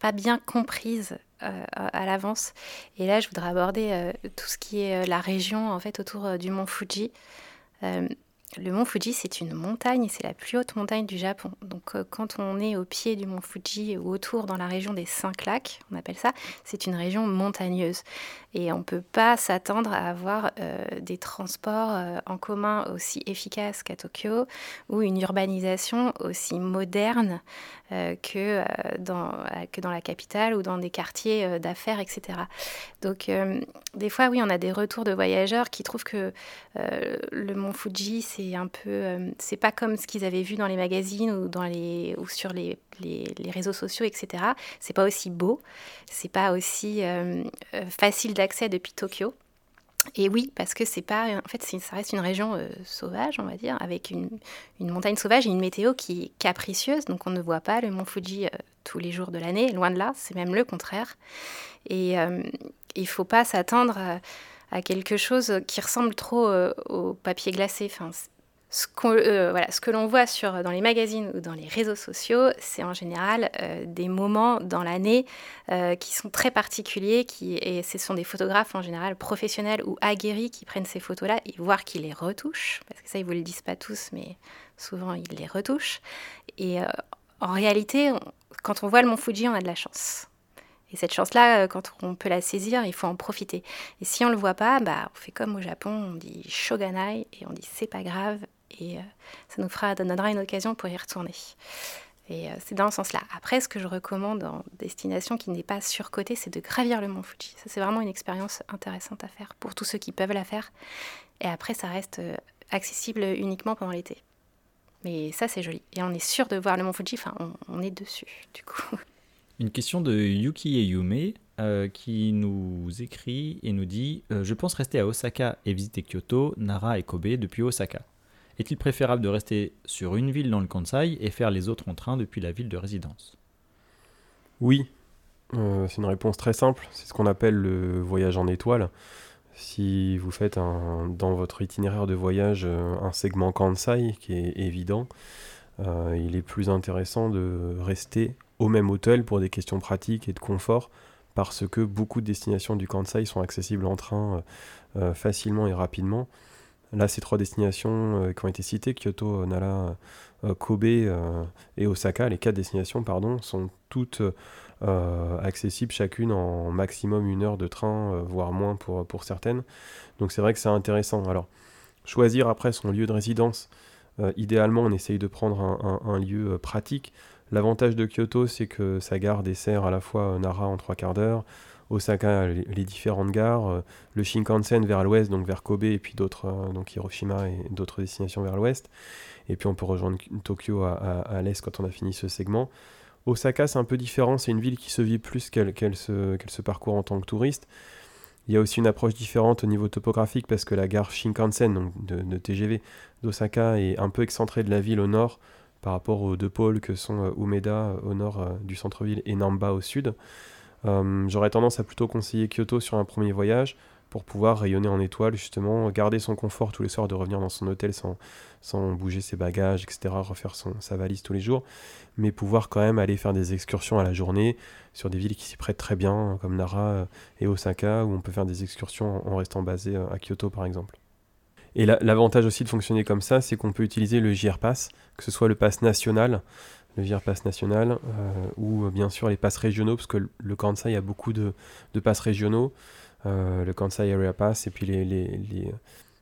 pas bien comprises à l'avance. Et là, je voudrais aborder tout ce qui est la région en fait autour du mont Fuji. Le mont Fuji, c'est une montagne, c'est la plus haute montagne du Japon. Donc euh, quand on est au pied du mont Fuji ou autour dans la région des cinq lacs, on appelle ça, c'est une région montagneuse. Et on ne peut pas s'attendre à avoir euh, des transports euh, en commun aussi efficaces qu'à Tokyo ou une urbanisation aussi moderne que, dans, que dans la capitale ou dans des quartiers d'affaires, etc. Donc des fois, oui, on a des retours de voyageurs qui trouvent que le mont Fuji, c'est un peu, euh, c'est pas comme ce qu'ils avaient vu dans les magazines ou dans les ou sur les, les, réseaux sociaux, etc. C'est pas aussi beau, c'est pas aussi euh, euh, facile d'accès depuis Tokyo. Et oui, parce que c'est pas, en fait, ça reste une région sauvage, on va dire, avec une, montagne sauvage et une météo qui est capricieuse. Donc on ne voit pas le mont Fuji tous les jours de l'année, loin de là, c'est même le contraire. Et il faut pas s'attendre à, à, quelque chose qui ressemble trop au papier glacé. Enfin, ce, euh, voilà, ce que l'on voit sur, dans les magazines ou dans les réseaux sociaux, c'est en général euh, des moments dans l'année euh, qui sont très particuliers, qui, et ce sont des photographes en général professionnels ou aguerris qui prennent ces photos-là, et voire qui les retouchent, parce que ça, ils ne vous le disent pas tous, mais souvent, ils les retouchent. Et en réalité, quand on voit le mont Fuji, on a de la chance. Et cette chance-là, quand on peut la saisir, il faut en profiter. Et si on ne le voit pas, bah, on fait comme au Japon, on dit shoganai et on dit c'est pas grave, et euh, ça nous fera, donnera une occasion pour y retourner. Et euh, c'est dans ce sens-là. Après, ce que je recommande en destination qui n'est pas surcotée, c'est de gravir le mont Fuji. Ça, c'est vraiment une expérience intéressante à faire pour tous ceux qui peuvent la faire. Et après, ça reste euh, accessible uniquement pendant l'été. Mais ça, c'est joli. Et on est sûr de voir le mont Fuji, enfin, on, est dessus, du coup. Une question de Yuki et Yume qui nous écrit et nous dit Je pense rester à Osaka et visiter Kyoto, Nara et Kobe depuis Osaka. Est-il préférable de rester sur une ville dans le Kansai et faire les autres en train depuis la ville de résidence? Oui, euh, c'est une réponse très simple. C'est ce qu'on appelle le voyage en étoile. Si vous faites dans votre itinéraire de voyage euh, un segment Kansai qui est évident, euh, il est plus intéressant de rester au même hôtel pour des questions pratiques et de confort parce que beaucoup de destinations du Kansai sont accessibles en train facilement et rapidement. Là, ces trois destinations euh, qui ont été citées, Kyoto, Nara, euh, Kobe euh, et Osaka, les quatre destinations, pardon, sont toutes accessibles chacune en maximum une heure de train, voire moins pour, pour certaines. Donc c'est vrai que c'est intéressant. Alors, choisir après son lieu de résidence, idéalement, on essaye de prendre un, un lieu pratique. L'avantage de Kyoto, c'est que sa gare dessert à la fois Nara en trois quarts d'heure, Osaka, les, différentes gares, euh, le Shinkansen vers l'ouest, donc vers Kobe, et puis d'autres, euh, donc Hiroshima et d'autres destinations vers l'ouest. Et puis on peut rejoindre Tokyo à, l'est quand on a fini ce segment. Osaka, c'est un peu différent, c'est une ville qui se vit plus qu'elle se, parcourt en tant que touriste. Il y a aussi une approche différente au niveau topographique parce que la gare Shinkansen, donc de, TGV d'Osaka, est un peu excentrée de la ville au nord par rapport aux deux pôles que sont euh, Umeda au nord du centre-ville et Namba au sud. Euh, j'aurais tendance à plutôt conseiller Kyoto sur un premier voyage pour pouvoir rayonner en étoile, justement, garder son confort tous les soirs de revenir dans son hôtel sans, sans bouger ses bagages, etc., refaire son, sa valise tous les jours, mais pouvoir quand même aller faire des excursions à la journée sur des villes qui s'y prêtent très bien, comme Nara euh, et Osaka, où on peut faire des excursions en restant basé euh, à Kyoto, par exemple. Et l'avantage aussi de fonctionner comme ça, c'est qu'on peut utiliser le JR Pass, que ce soit le pass national, le VIR Pass national, euh, ou euh, bien sûr les passes régionaux, parce que le Kansai a beaucoup de, de passes régionaux, euh, le Kansai Area Pass, et puis, les, les,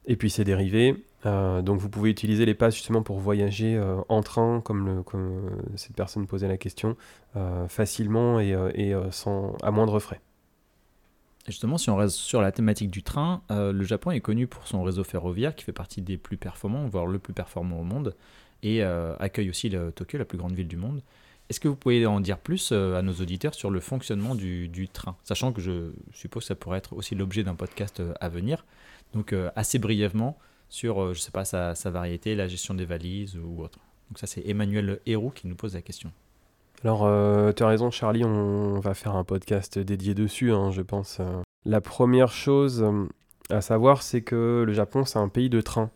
et puis ses dérivés. donc vous pouvez utiliser les passes justement pour voyager en train, comme, comme cette personne posait la question, facilement et, et sans, à moindre frais. Justement, si on reste sur la thématique du train, le Japon est connu pour son réseau ferroviaire qui fait partie des plus performants, voire le plus performant au monde et euh, accueille aussi Tokyo, la plus grande ville du monde. Est-ce que vous pouvez en dire plus euh, à nos auditeurs sur le fonctionnement du, train? Sachant que je suppose que ça pourrait être aussi l'objet d'un podcast euh, à venir. Donc assez brièvement sur, je sais pas, sa, variété, la gestion des valises ou autre. Donc ça c'est Emmanuel Héroux qui nous pose la question. Alors tu as raison Charlie, on va faire un podcast dédié dessus, hein, je pense. La première chose à savoir c'est que le Japon c'est un pays de train.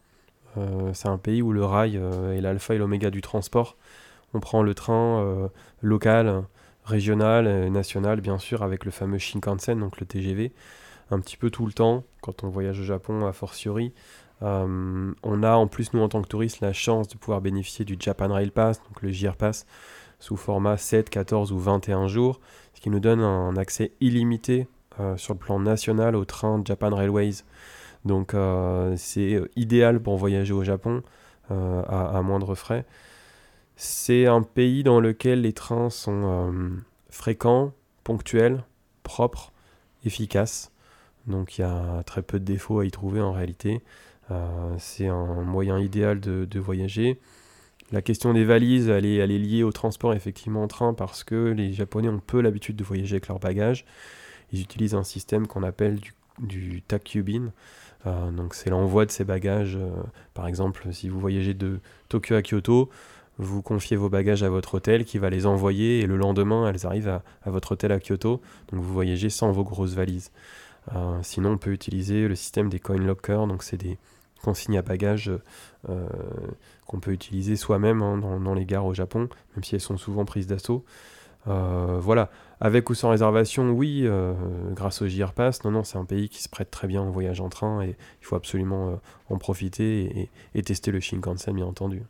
Euh, c'est un pays où le rail euh, est l'alpha et l'oméga du transport. On prend le train euh, local, régionales, nationales, bien sûr, avec le fameux Shinkansen, donc le TGV, un petit peu tout le temps, quand on voyage au Japon, a fortiori. on a en plus, nous, en tant que touristes, la chance de pouvoir bénéficier du Japan Rail Pass, donc le JR Pass, sous format 7, 14 ou 21 jours, ce qui nous donne un accès illimité sur le plan national au train Japan Railways. Donc c'est idéal pour voyager au Japon à, à moindre frais. C'est un pays dans lequel les trains sont euh, fréquents, ponctuels, propres, efficaces. Donc il y a très peu de défauts à y trouver en réalité. Euh, c'est un moyen idéal de, voyager. La question des valises, elle est, liée au transport effectivement en train parce que les Japonais ont peu l'habitude de voyager avec leurs bagages. Ils utilisent un système qu'on appelle du, du takubin. Euh, donc c'est l'envoi de ces bagages. par exemple, si vous voyagez de Tokyo à Kyoto, vous confiez vos bagages à votre hôtel qui va les envoyer et le lendemain elles arrivent à, votre hôtel à Kyoto. Donc vous voyagez sans vos grosses valises. Euh, sinon on peut utiliser le système des coin lockers, donc c'est des consignes à bagages euh, qu'on peut utiliser soi-même hein, dans, les gares au Japon, même si elles sont souvent prises d'assaut. Euh, voilà, avec ou sans réservation, oui, grâce au JR Pass, non, non, c'est un pays qui se prête très bien au voyage en train et il faut absolument en profiter et, et, tester le Shinkansen, bien entendu.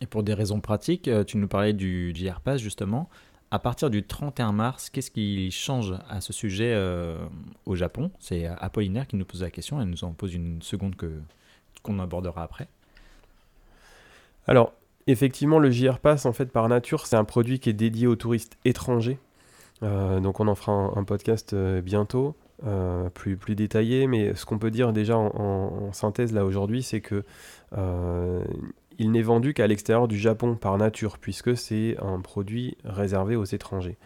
Et pour des raisons pratiques, euh, tu nous parlais du JR Pass justement. À partir du 31 mars, qu'est-ce qui change à ce sujet euh, au Japon? C'est Apollinaire qui nous pose la question. Elle nous en pose une seconde que qu'on abordera après. Alors, effectivement, le JR Pass, en fait, par nature, c'est un produit qui est dédié aux touristes étrangers. Euh, donc, on en fera un, podcast bientôt, plus, plus détaillé. Mais ce qu'on peut dire déjà en, synthèse là aujourd'hui, c'est que il n'est vendu qu'à l'extérieur du Japon par nature, puisque c'est un produit réservé aux étrangers.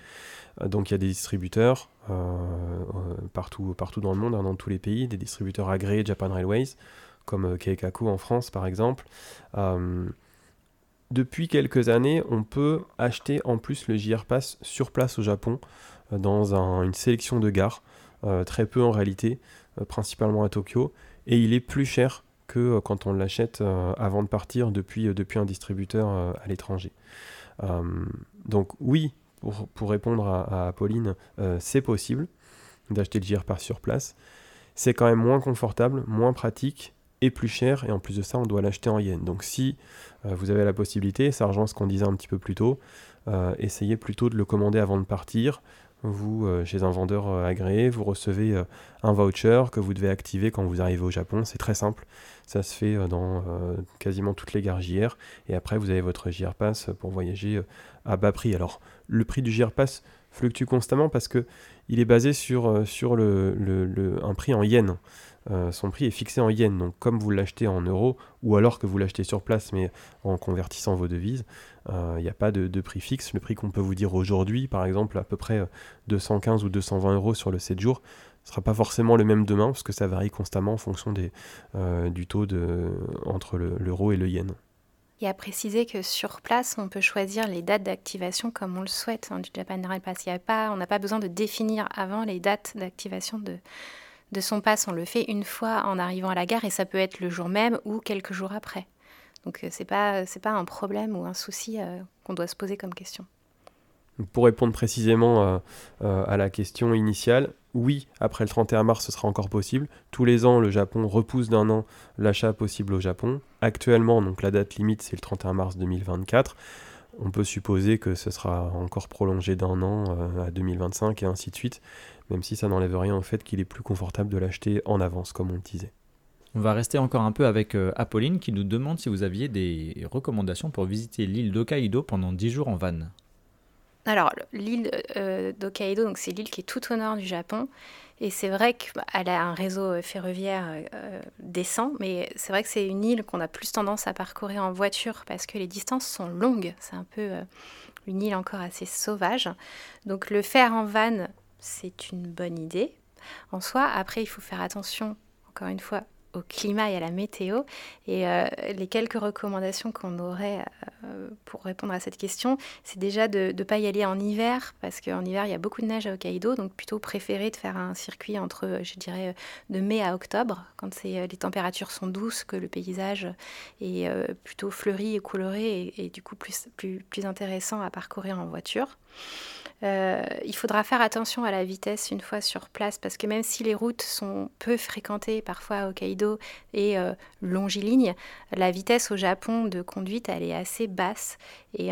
Euh, donc il y a des distributeurs euh, euh, partout, partout dans le monde, hein, dans tous les pays, des distributeurs agréés Japan Railways, comme Keikaku en France par exemple. Depuis quelques années, on peut acheter en plus le JR Pass sur place au Japon, dans une sélection de gares, très peu en réalité, principalement à Tokyo, et il est plus cher que euh, quand on l'achète euh, avant de partir depuis, euh, un distributeur à l'étranger. donc oui, pour, répondre à, Pauline, c'est possible d'acheter le JR sur place. C'est quand même moins confortable, moins pratique plus cher. Et en plus de ça, on doit l'acheter en yens. Donc si vous avez la possibilité, ça rejoint ce qu'on disait un petit peu plus tôt, essayez plutôt de le commander avant de partir vous, euh, chez un vendeur euh, agréé, vous recevez euh, un voucher que vous devez activer quand vous arrivez au Japon. C'est très simple. Ça se fait dans quasiment toutes les gares JR. Et après, vous avez votre JR Pass pour voyager à bas prix. Alors, le prix du JR Pass fluctue constamment parce que il est basé sur, le, un prix en yens. son prix est fixé en yens. Donc, comme vous l'achetez en euros, ou alors que vous l'achetez sur place, mais en convertissant vos devises, il euh, n'y a pas de, prix fixe. Le prix qu'on peut vous dire aujourd'hui, par exemple, à peu près 215 euh, ou 220 euros sur le 7 jours, ne sera pas forcément le même demain, parce que ça varie constamment en fonction euh, du taux de, entre l'euro et le yen. Et à préciser que sur place, on peut choisir les dates d'activation comme on le souhaite hein, du Japan Rail Pass. a pas, on n'a pas besoin de définir avant les dates d'activation de, son pass. On le fait une fois en arrivant à la gare et ça peut être le jour même ou quelques jours après. Donc euh, c'est pas c'est pas un problème ou un souci euh, qu'on doit se poser comme question. Pour répondre précisément euh, à la question initiale, oui, après le 31 mars, ce sera encore possible. Tous les ans, le Japon repousse d'un an l'achat possible au Japon. Actuellement, donc la date limite, c'est le 31 mars 2024. On peut supposer que ce sera encore prolongé d'un an à 2025 et ainsi de suite, même si ça n'enlève rien au fait qu'il est plus confortable de l'acheter en avance, comme on le disait. On va rester encore un peu avec euh, Apolline qui nous demande si vous aviez des recommandations pour visiter l'île d'Hokkaido pendant 10 jours en van. Alors, l'île euh, c'est l'île qui est tout au nord du Japon. Et c'est vrai qu'elle bah, a un réseau euh, ferroviaire décent, mais c'est vrai que c'est une île qu'on a plus tendance à parcourir en voiture parce que les distances sont longues. C'est un peu une île encore assez sauvage. Donc, le faire en van, c'est une bonne idée en soi. Après, il faut faire attention, encore une fois, au climat et à la météo. Et euh, les quelques recommandations qu'on aurait euh, pour répondre à cette question, c'est déjà de ne pas y aller en hiver, parce qu'en hiver, il y a beaucoup de neige à Hokkaido, donc plutôt préférer de faire un circuit entre, je dirais, de mai à octobre, quand les températures sont douces, que le paysage est plutôt fleuri et coloré, et, et du coup plus, plus, plus intéressant à parcourir en voiture. Euh, il faudra faire attention à la vitesse une fois sur place parce que même si les routes sont peu fréquentées parfois à Hokkaido et euh, la vitesse au Japon de conduite elle est assez basse et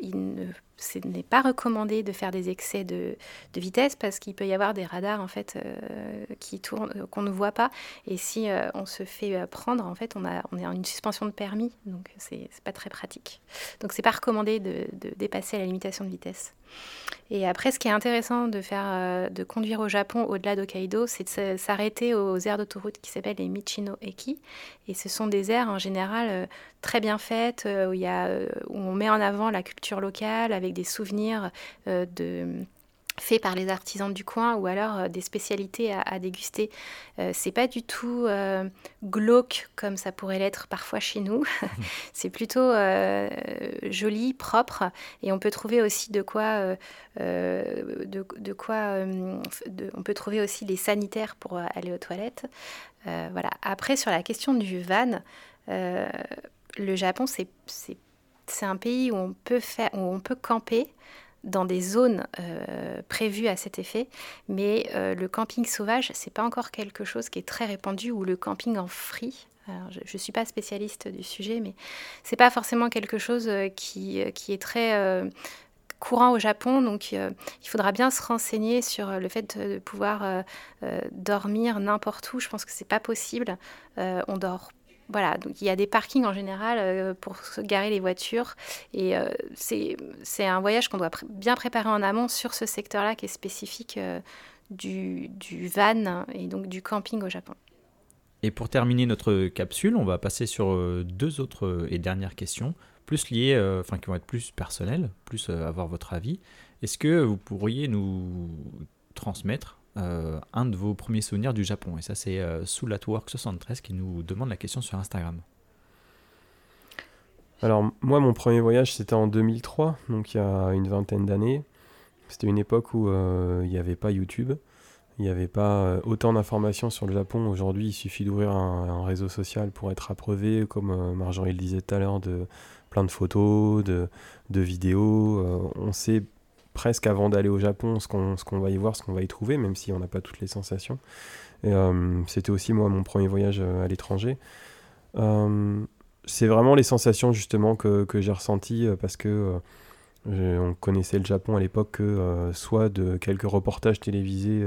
il ce n'est pas recommandé de faire des excès de, vitesse parce qu'il peut y avoir des radars en fait euh, qui tournent euh, qu'on ne voit pas. Et si on se fait prendre en fait on a est en une suspension de permis donc c'est pas très pratique. Donc c'est pas recommandé de, dépasser la limitation de vitesse et après ce qui est intéressant de faire de conduire au Japon au-delà d'Hokkaido c'est de s'arrêter aux aires d'autoroute qui s'appellent les Michino Eki et ce sont des aires en général très bien faites où il y a où on met en avant la culture locale avec des souvenirs euh, de faits par les artisans du coin ou alors euh, des spécialités à, déguster. Euh, c'est pas du tout glauque comme ça pourrait l'être parfois chez nous. c'est plutôt joli, propre et on peut trouver aussi de quoi, de, quoi, on peut trouver aussi les sanitaires pour aller aux toilettes. voilà. Après sur la question du van, le Japon c'est c'est un pays où on peut, faire, où on peut camper dans des zones euh, prévues à cet effet, mais euh, le camping sauvage, c'est pas encore quelque chose qui est très répandu, ou le camping en free. je ne suis pas spécialiste du sujet, mais c'est pas forcément quelque chose euh, qui, qui est très courant au Japon, donc il faudra bien se renseigner sur le fait de, pouvoir dormir n'importe où. Je pense que c'est pas possible. on dort voilà, donc il y a des parkings en général euh, pour se garer les voitures. Et euh, c'est un voyage qu'on doit bien préparer en amont sur ce secteur-là qui est spécifique euh, du, du, van et donc du camping au Japon. Et pour terminer notre capsule, on va passer sur deux autres et dernières questions, plus liées, enfin qui vont être plus personnelles, plus avoir votre avis. Est-ce que vous pourriez nous transmettre euh, un de vos premiers souvenirs du Japon. Et ça, c'est euh, Soulatwork73 qui nous demande la question sur Instagram. Alors, moi, mon premier voyage, c'était en 2003, donc il y a une vingtaine d'années. C'était une époque où euh, il n'y avait pas YouTube. Il n'y avait pas autant d'informations sur le Japon. Aujourd'hui, il suffit d'ouvrir un, réseau social pour être approuvé, comme Marjorie le disait tout à l'heure, de plein de photos, de, de vidéos. on sait presque avant d'aller au Japon ce qu'on va y voir, ce qu'on va y trouver, même si on n'a pas toutes les sensations. Euh, c'était aussi moi mon premier voyage euh, à l'étranger. Euh, c'est vraiment les sensations justement que, que j'ai ressenties parce que on connaissait le Japon à l'époque que soit de quelques reportages télévisés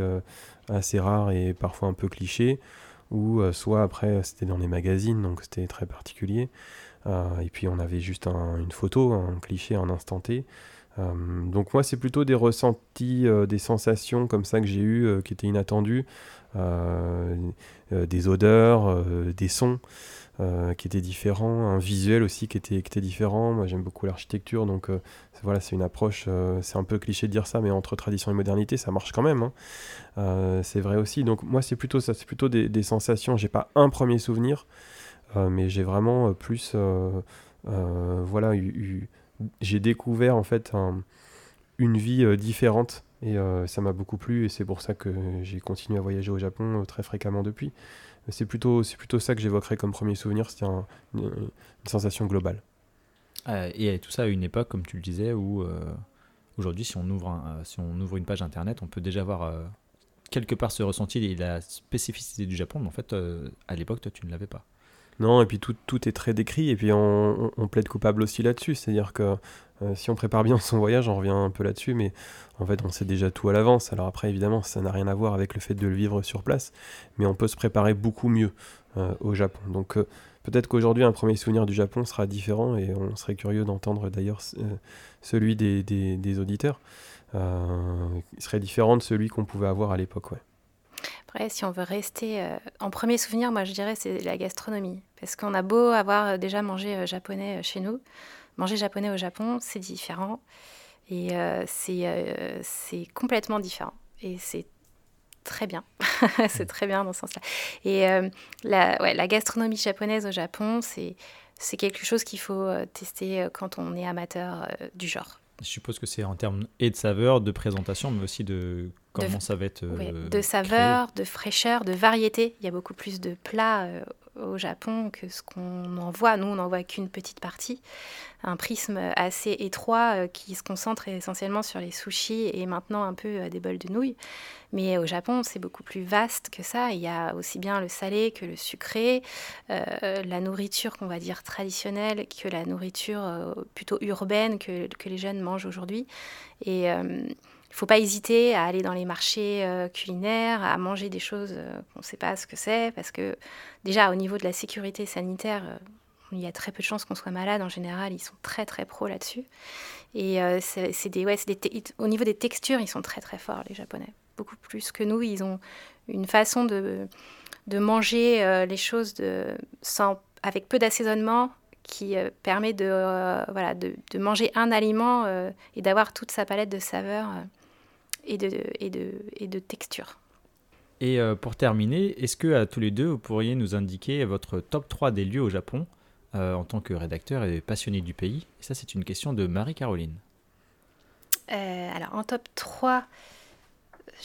assez rares et parfois un peu clichés, ou soit après c'était dans les magazines, donc c'était très particulier. et puis on avait juste une photo, un cliché, un instant T. Euh, donc moi, c'est plutôt des ressentis, euh, des sensations comme ça que j'ai eues euh, qui étaient inattendues, des odeurs, des sons. qui étaient différents, un visuel aussi qui était, différent. Moi j'aime beaucoup l'architecture, donc voilà, c'est une approche, c'est un peu cliché de dire ça, mais entre tradition et modernité, ça marche quand même. Hein. c'est vrai aussi. Donc moi c'est plutôt ça, c'est plutôt des, des sensations. J'ai pas un premier souvenir, mais j'ai vraiment plus, voilà, eu j'ai découvert en fait une vie euh, différente et euh, ça m'a beaucoup plu et c'est pour ça que j'ai continué à voyager au Japon euh, très fréquemment depuis. C'est plutôt, c'est plutôt ça que j'évoquerais comme premier souvenir, c'était une, sensation globale. et tout ça à une époque, comme tu le disais, où aujourd'hui, si, on ouvre si on ouvre une page internet, on peut déjà voir quelque part ce ressenti et la spécificité du Japon, mais en fait, à l'époque, toi, tu ne l'avais pas. Non, et puis tout, est très décrit, et puis on, plaide coupable aussi là-dessus. C'est-à-dire que euh, si on prépare bien son voyage, on revient un peu là-dessus, mais en fait, on sait déjà tout à l'avance. Alors après, évidemment, ça n'a rien à voir avec le fait de le vivre sur place, mais on peut se préparer beaucoup mieux euh, au Japon. Donc euh, peut-être qu'aujourd'hui, un premier souvenir du Japon sera différent, et on serait curieux d'entendre d'ailleurs celui des, des, des auditeurs. il serait différent de celui qu'on pouvait avoir à l'époque, ouais. Après, si on veut rester euh, en premier souvenir, moi je dirais c'est la gastronomie. Parce qu'on a beau avoir euh, déjà mangé euh, japonais chez nous, manger japonais au Japon, c'est différent. Et c'est complètement différent. Et c'est très bien. c'est très bien dans ce sens-là. Et euh, la, la gastronomie japonaise au Japon, c'est quelque chose qu'il faut euh, tester euh, quand on est amateur du genre. Je suppose que c'est en termes et de saveur, de présentation, mais aussi de comment ça va être. de saveur, de fraîcheur, de variété. Il y a beaucoup plus de plats au Japon que ce qu'on en voit. Nous, on n'en voit qu'une petite partie, un prisme assez étroit euh, qui se concentre essentiellement sur les sushis et maintenant un peu euh, des bols de nouilles. Mais au Japon, c'est beaucoup plus vaste que ça. Il y a aussi bien le salé que le sucré, euh, la nourriture qu'on va dire traditionnelle que la nourriture plutôt urbaine que, que, les jeunes mangent aujourd'hui. Et il ne faut pas hésiter à aller dans les marchés euh, culinaires, à manger des choses euh, qu'on ne sait pas ce que c'est, parce que déjà au niveau de la sécurité sanitaire, euh, il y a très peu de chances qu'on soit malade. En général, ils sont très très pros là-dessus. Et c'est des, ouais, des au niveau des textures, ils sont très très forts, les Japonais. Beaucoup plus que nous. Ils ont une façon de, de manger les choses de, sans, avec peu d'assaisonnement, qui permet de, voilà, de, de, manger un aliment et d'avoir toute sa palette de saveurs et de, et de, et de texture. Et euh, pour terminer, est-ce que à tous les deux, vous pourriez nous indiquer votre top 3 des lieux au Japon euh, en tant que rédacteur et passionné du pays? Et ça, c'est une question de Marie-Caroline. Euh, alors, en top 3,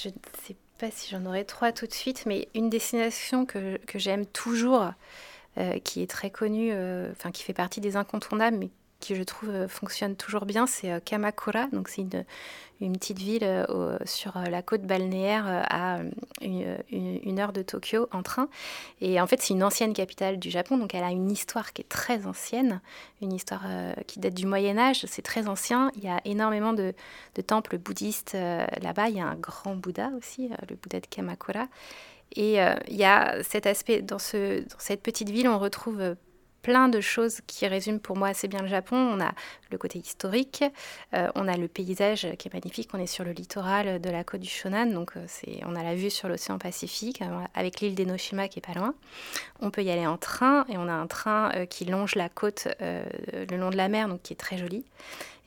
je ne sais pas si j'en aurai 3 tout de suite, mais une destination que, que j'aime toujours, qui est très connue, enfin qui fait partie des incontournables, mais qui je trouve fonctionne toujours bien, c'est Kamakura. Donc c'est une, petite ville euh, sur euh, la côte balnéaire euh, à une, heure de Tokyo en train. Et en fait, c'est une ancienne capitale du Japon, donc elle a une histoire qui est très ancienne, une histoire qui date du Moyen Âge, c'est très ancien. Il y a énormément de, temples bouddhistes là-bas. Il y a un grand Bouddha aussi, le Bouddha de Kamakura. Et il y a cet aspect, dans, dans cette petite ville, on retrouve plein de choses qui résument pour moi assez bien le Japon. On a le côté historique, euh, on a le paysage qui est magnifique, on est sur le littoral de la côte du Shonan, donc euh, on a la vue sur l'océan Pacifique euh, avec l'île d'Enoshima qui est pas loin. On peut y aller en train et on a un train qui longe la côte le long de la mer, donc qui est très joli.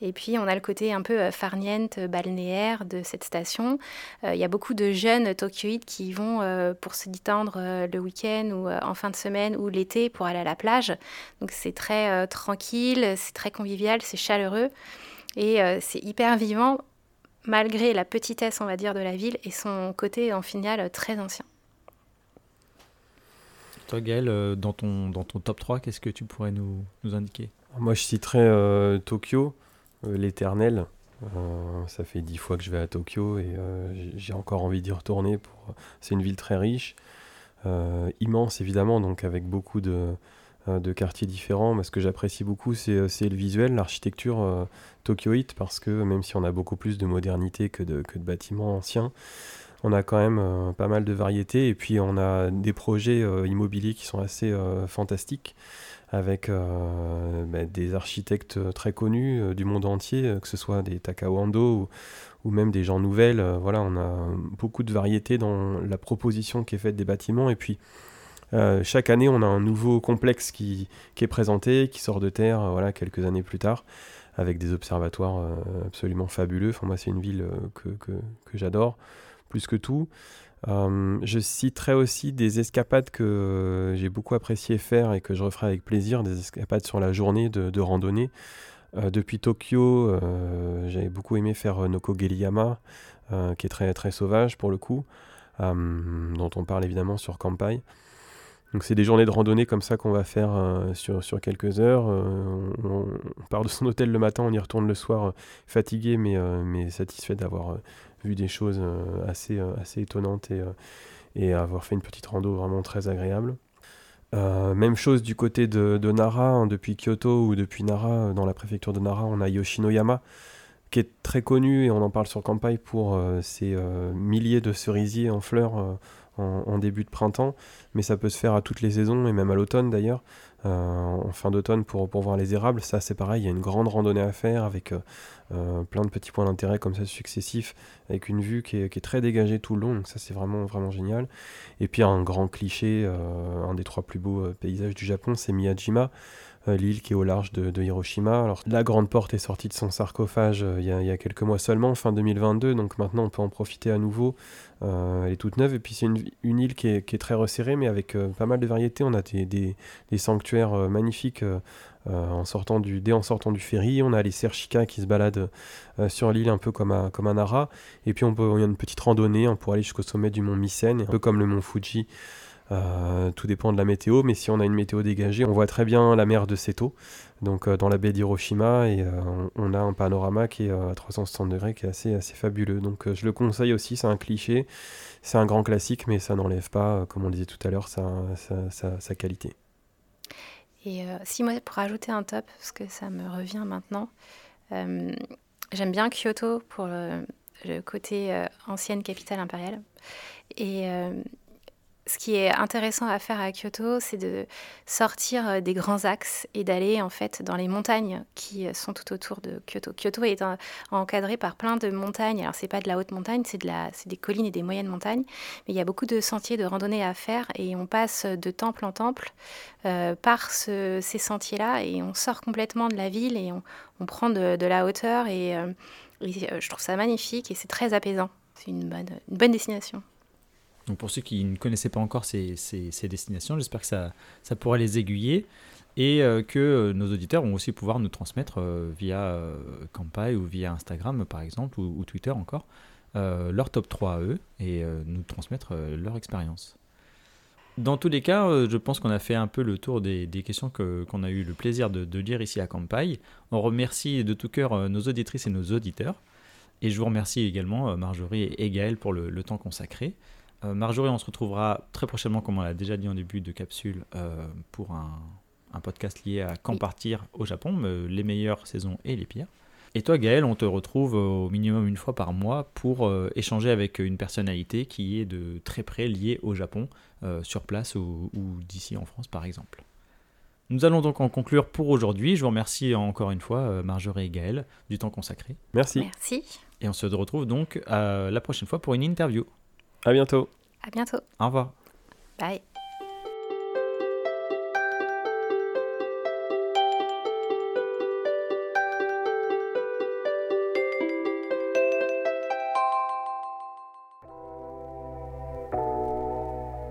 Et puis, on a le côté un peu farniente, balnéaire de cette station. Il y a beaucoup de jeunes tokyoïdes qui vont pour se détendre le week-end ou en fin de semaine ou l'été pour aller à la plage. Donc, c'est très tranquille, c'est très convivial, c'est chaleureux et euh, c'est hyper vivant malgré la petitesse, on va dire, de la ville et son côté en finale très ancien. Toi, Gaël, euh, dans ton, dans ton top 3, qu'est-ce que tu pourrais nous, nous indiquer? Moi, je citerais euh, Tokyo, l'éternel. ça fait dix fois que je vais à Tokyo et j'ai encore envie d'y retourner. Pour... C'est une ville très riche, immense évidemment, donc avec beaucoup de, euh, de quartiers différents. Mais ce que j'apprécie beaucoup, c'est euh, le visuel, l'architecture euh, tokyoïte, parce que même si on a beaucoup plus de modernité que de, que de bâtiments anciens, on a quand même pas mal de variétés. Et puis on a des projets immobiliers qui sont assez fantastiques, avec bah, des architectes très connus du monde entier, que ce soit des Takawando ou, ou même des gens nouvelles. voilà, on a beaucoup de variétés dans la proposition qui est faite des bâtiments. Et puis euh, chaque année, on a un nouveau complexe qui, est présenté, qui sort de terre euh, voilà, quelques années plus tard, avec des observatoires euh, absolument fabuleux. Enfin, moi, c'est une ville que, j'adore, plus que tout. Je citerai aussi des escapades que j'ai beaucoup apprécié faire et que je referai avec plaisir, des escapades sur la journée de, randonnée. depuis Tokyo, j'avais beaucoup aimé faire Nokogeli-yama, qui est très, très sauvage pour le coup, dont on parle évidemment sur Kampai. Donc c'est des journées de randonnée comme ça qu'on va faire euh, sur, sur, quelques heures. Euh, on, part de son hôtel le matin, on y retourne le soir euh, fatigué mais, mais satisfait d'avoir vu des choses assez, assez étonnantes et, et avoir fait une petite rando vraiment très agréable. même chose du côté de, de Nara, hein, depuis Kyoto ou depuis Nara, dans la préfecture de Nara, on a Yoshinoyama, qui est très connu et on en parle sur Kampai pour ses milliers de cerisiers en fleurs en, début de printemps, mais ça peut se faire à toutes les saisons et même à l'automne d'ailleurs, euh, en fin d'automne pour, pour voir les érables. Ça c'est pareil, il y a une grande randonnée à faire avec euh, euh, plein de petits points d'intérêt comme ça successifs, avec une vue qui est, très dégagée tout le long, donc ça c'est vraiment, vraiment génial. Et puis un grand cliché, un des trois plus beaux paysages du Japon, c'est Miyajima. L'île qui est au large de, Hiroshima. Alors la grande porte est sortie de son sarcophage il y, a, quelques mois seulement, fin 2022, donc maintenant on peut en profiter à nouveau. elle est toute neuve et puis c'est une, île qui est, très resserrée mais avec pas mal de variétés. On a des, sanctuaires magnifiques euh, en sortant du, dès en sortant du ferry. On a les cerchicas qui se baladent euh, sur l'île un peu comme un, comme un ara. Et puis on peut, il y a une petite randonnée pour aller jusqu'au sommet du mont Mycène, un peu comme le mont Fuji. Euh, tout dépend de la météo, mais si on a une météo dégagée, on voit très bien la mer de Seto, donc dans la baie d'Hiroshima, et on, a un panorama qui est à 360 degrés, qui est assez, assez fabuleux. Donc je le conseille aussi, c'est un cliché, c'est un grand classique, mais ça n'enlève pas, comme on le disait tout à l'heure, sa, qualité. Et euh, si moi, pour ajouter un top, parce que ça me revient maintenant, euh, j'aime bien Kyoto pour le, côté euh, ancienne capitale impériale. Et ce qui est intéressant à faire à Kyoto, c'est de sortir euh, des grands axes et d'aller en fait dans les montagnes qui euh, sont tout autour de Kyoto. Kyoto est encadré par plein de montagnes. Alors c'est pas de la haute montagne, c'est des collines et des moyennes montagnes. Mais il y a beaucoup de sentiers de randonnée à faire et on passe de temple en temple euh, par ces sentiers-là et on sort complètement de la ville et on, prend de, la hauteur et, je trouve ça magnifique et c'est très apaisant. C'est une bonne destination. Donc pour ceux qui ne connaissaient pas encore ces, destinations, j'espère que ça, ça pourra les aiguiller et euh, que euh, nos auditeurs vont aussi pouvoir nous transmettre euh, via Campai ou via Instagram par exemple ou, Twitter encore leur top 3 à eux et nous transmettre leur expérience. Dans tous les cas, je pense qu'on a fait un peu le tour des, questions qu'on a eu le plaisir de, lire ici à Campai. On remercie de tout cœur nos auditrices et nos auditeurs. Et je vous remercie également, Marjorie et Gaël, pour le temps consacré. Euh, Marjorie, on se retrouvera très prochainement, comme on l'a déjà dit en début de capsule, euh, pour un, podcast lié à quand partir au Japon, les meilleures saisons et les pires. Et toi, Gaël, on te retrouve au minimum une fois par mois pour euh, échanger avec une personnalité qui est de très près liée au Japon, sur place ou, d'ici en France, par exemple. Nous allons donc en conclure pour aujourd'hui. Je vous remercie encore une fois, Marjorie et Gaël, du temps consacré. Merci. Merci. Et on se retrouve donc la prochaine fois pour une interview. À bientôt. À bientôt. Au revoir. Bye.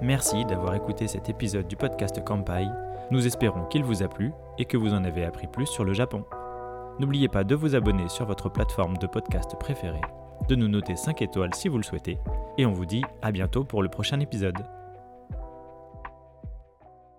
Merci d'avoir écouté cet épisode du podcast Kampai. Nous espérons qu'il vous a plu et que vous en avez appris plus sur le Japon. N'oubliez pas de vous abonner sur votre plateforme de podcast préférée, de nous noter 5 étoiles si vous le souhaitez et on vous dit à bientôt pour le prochain épisode.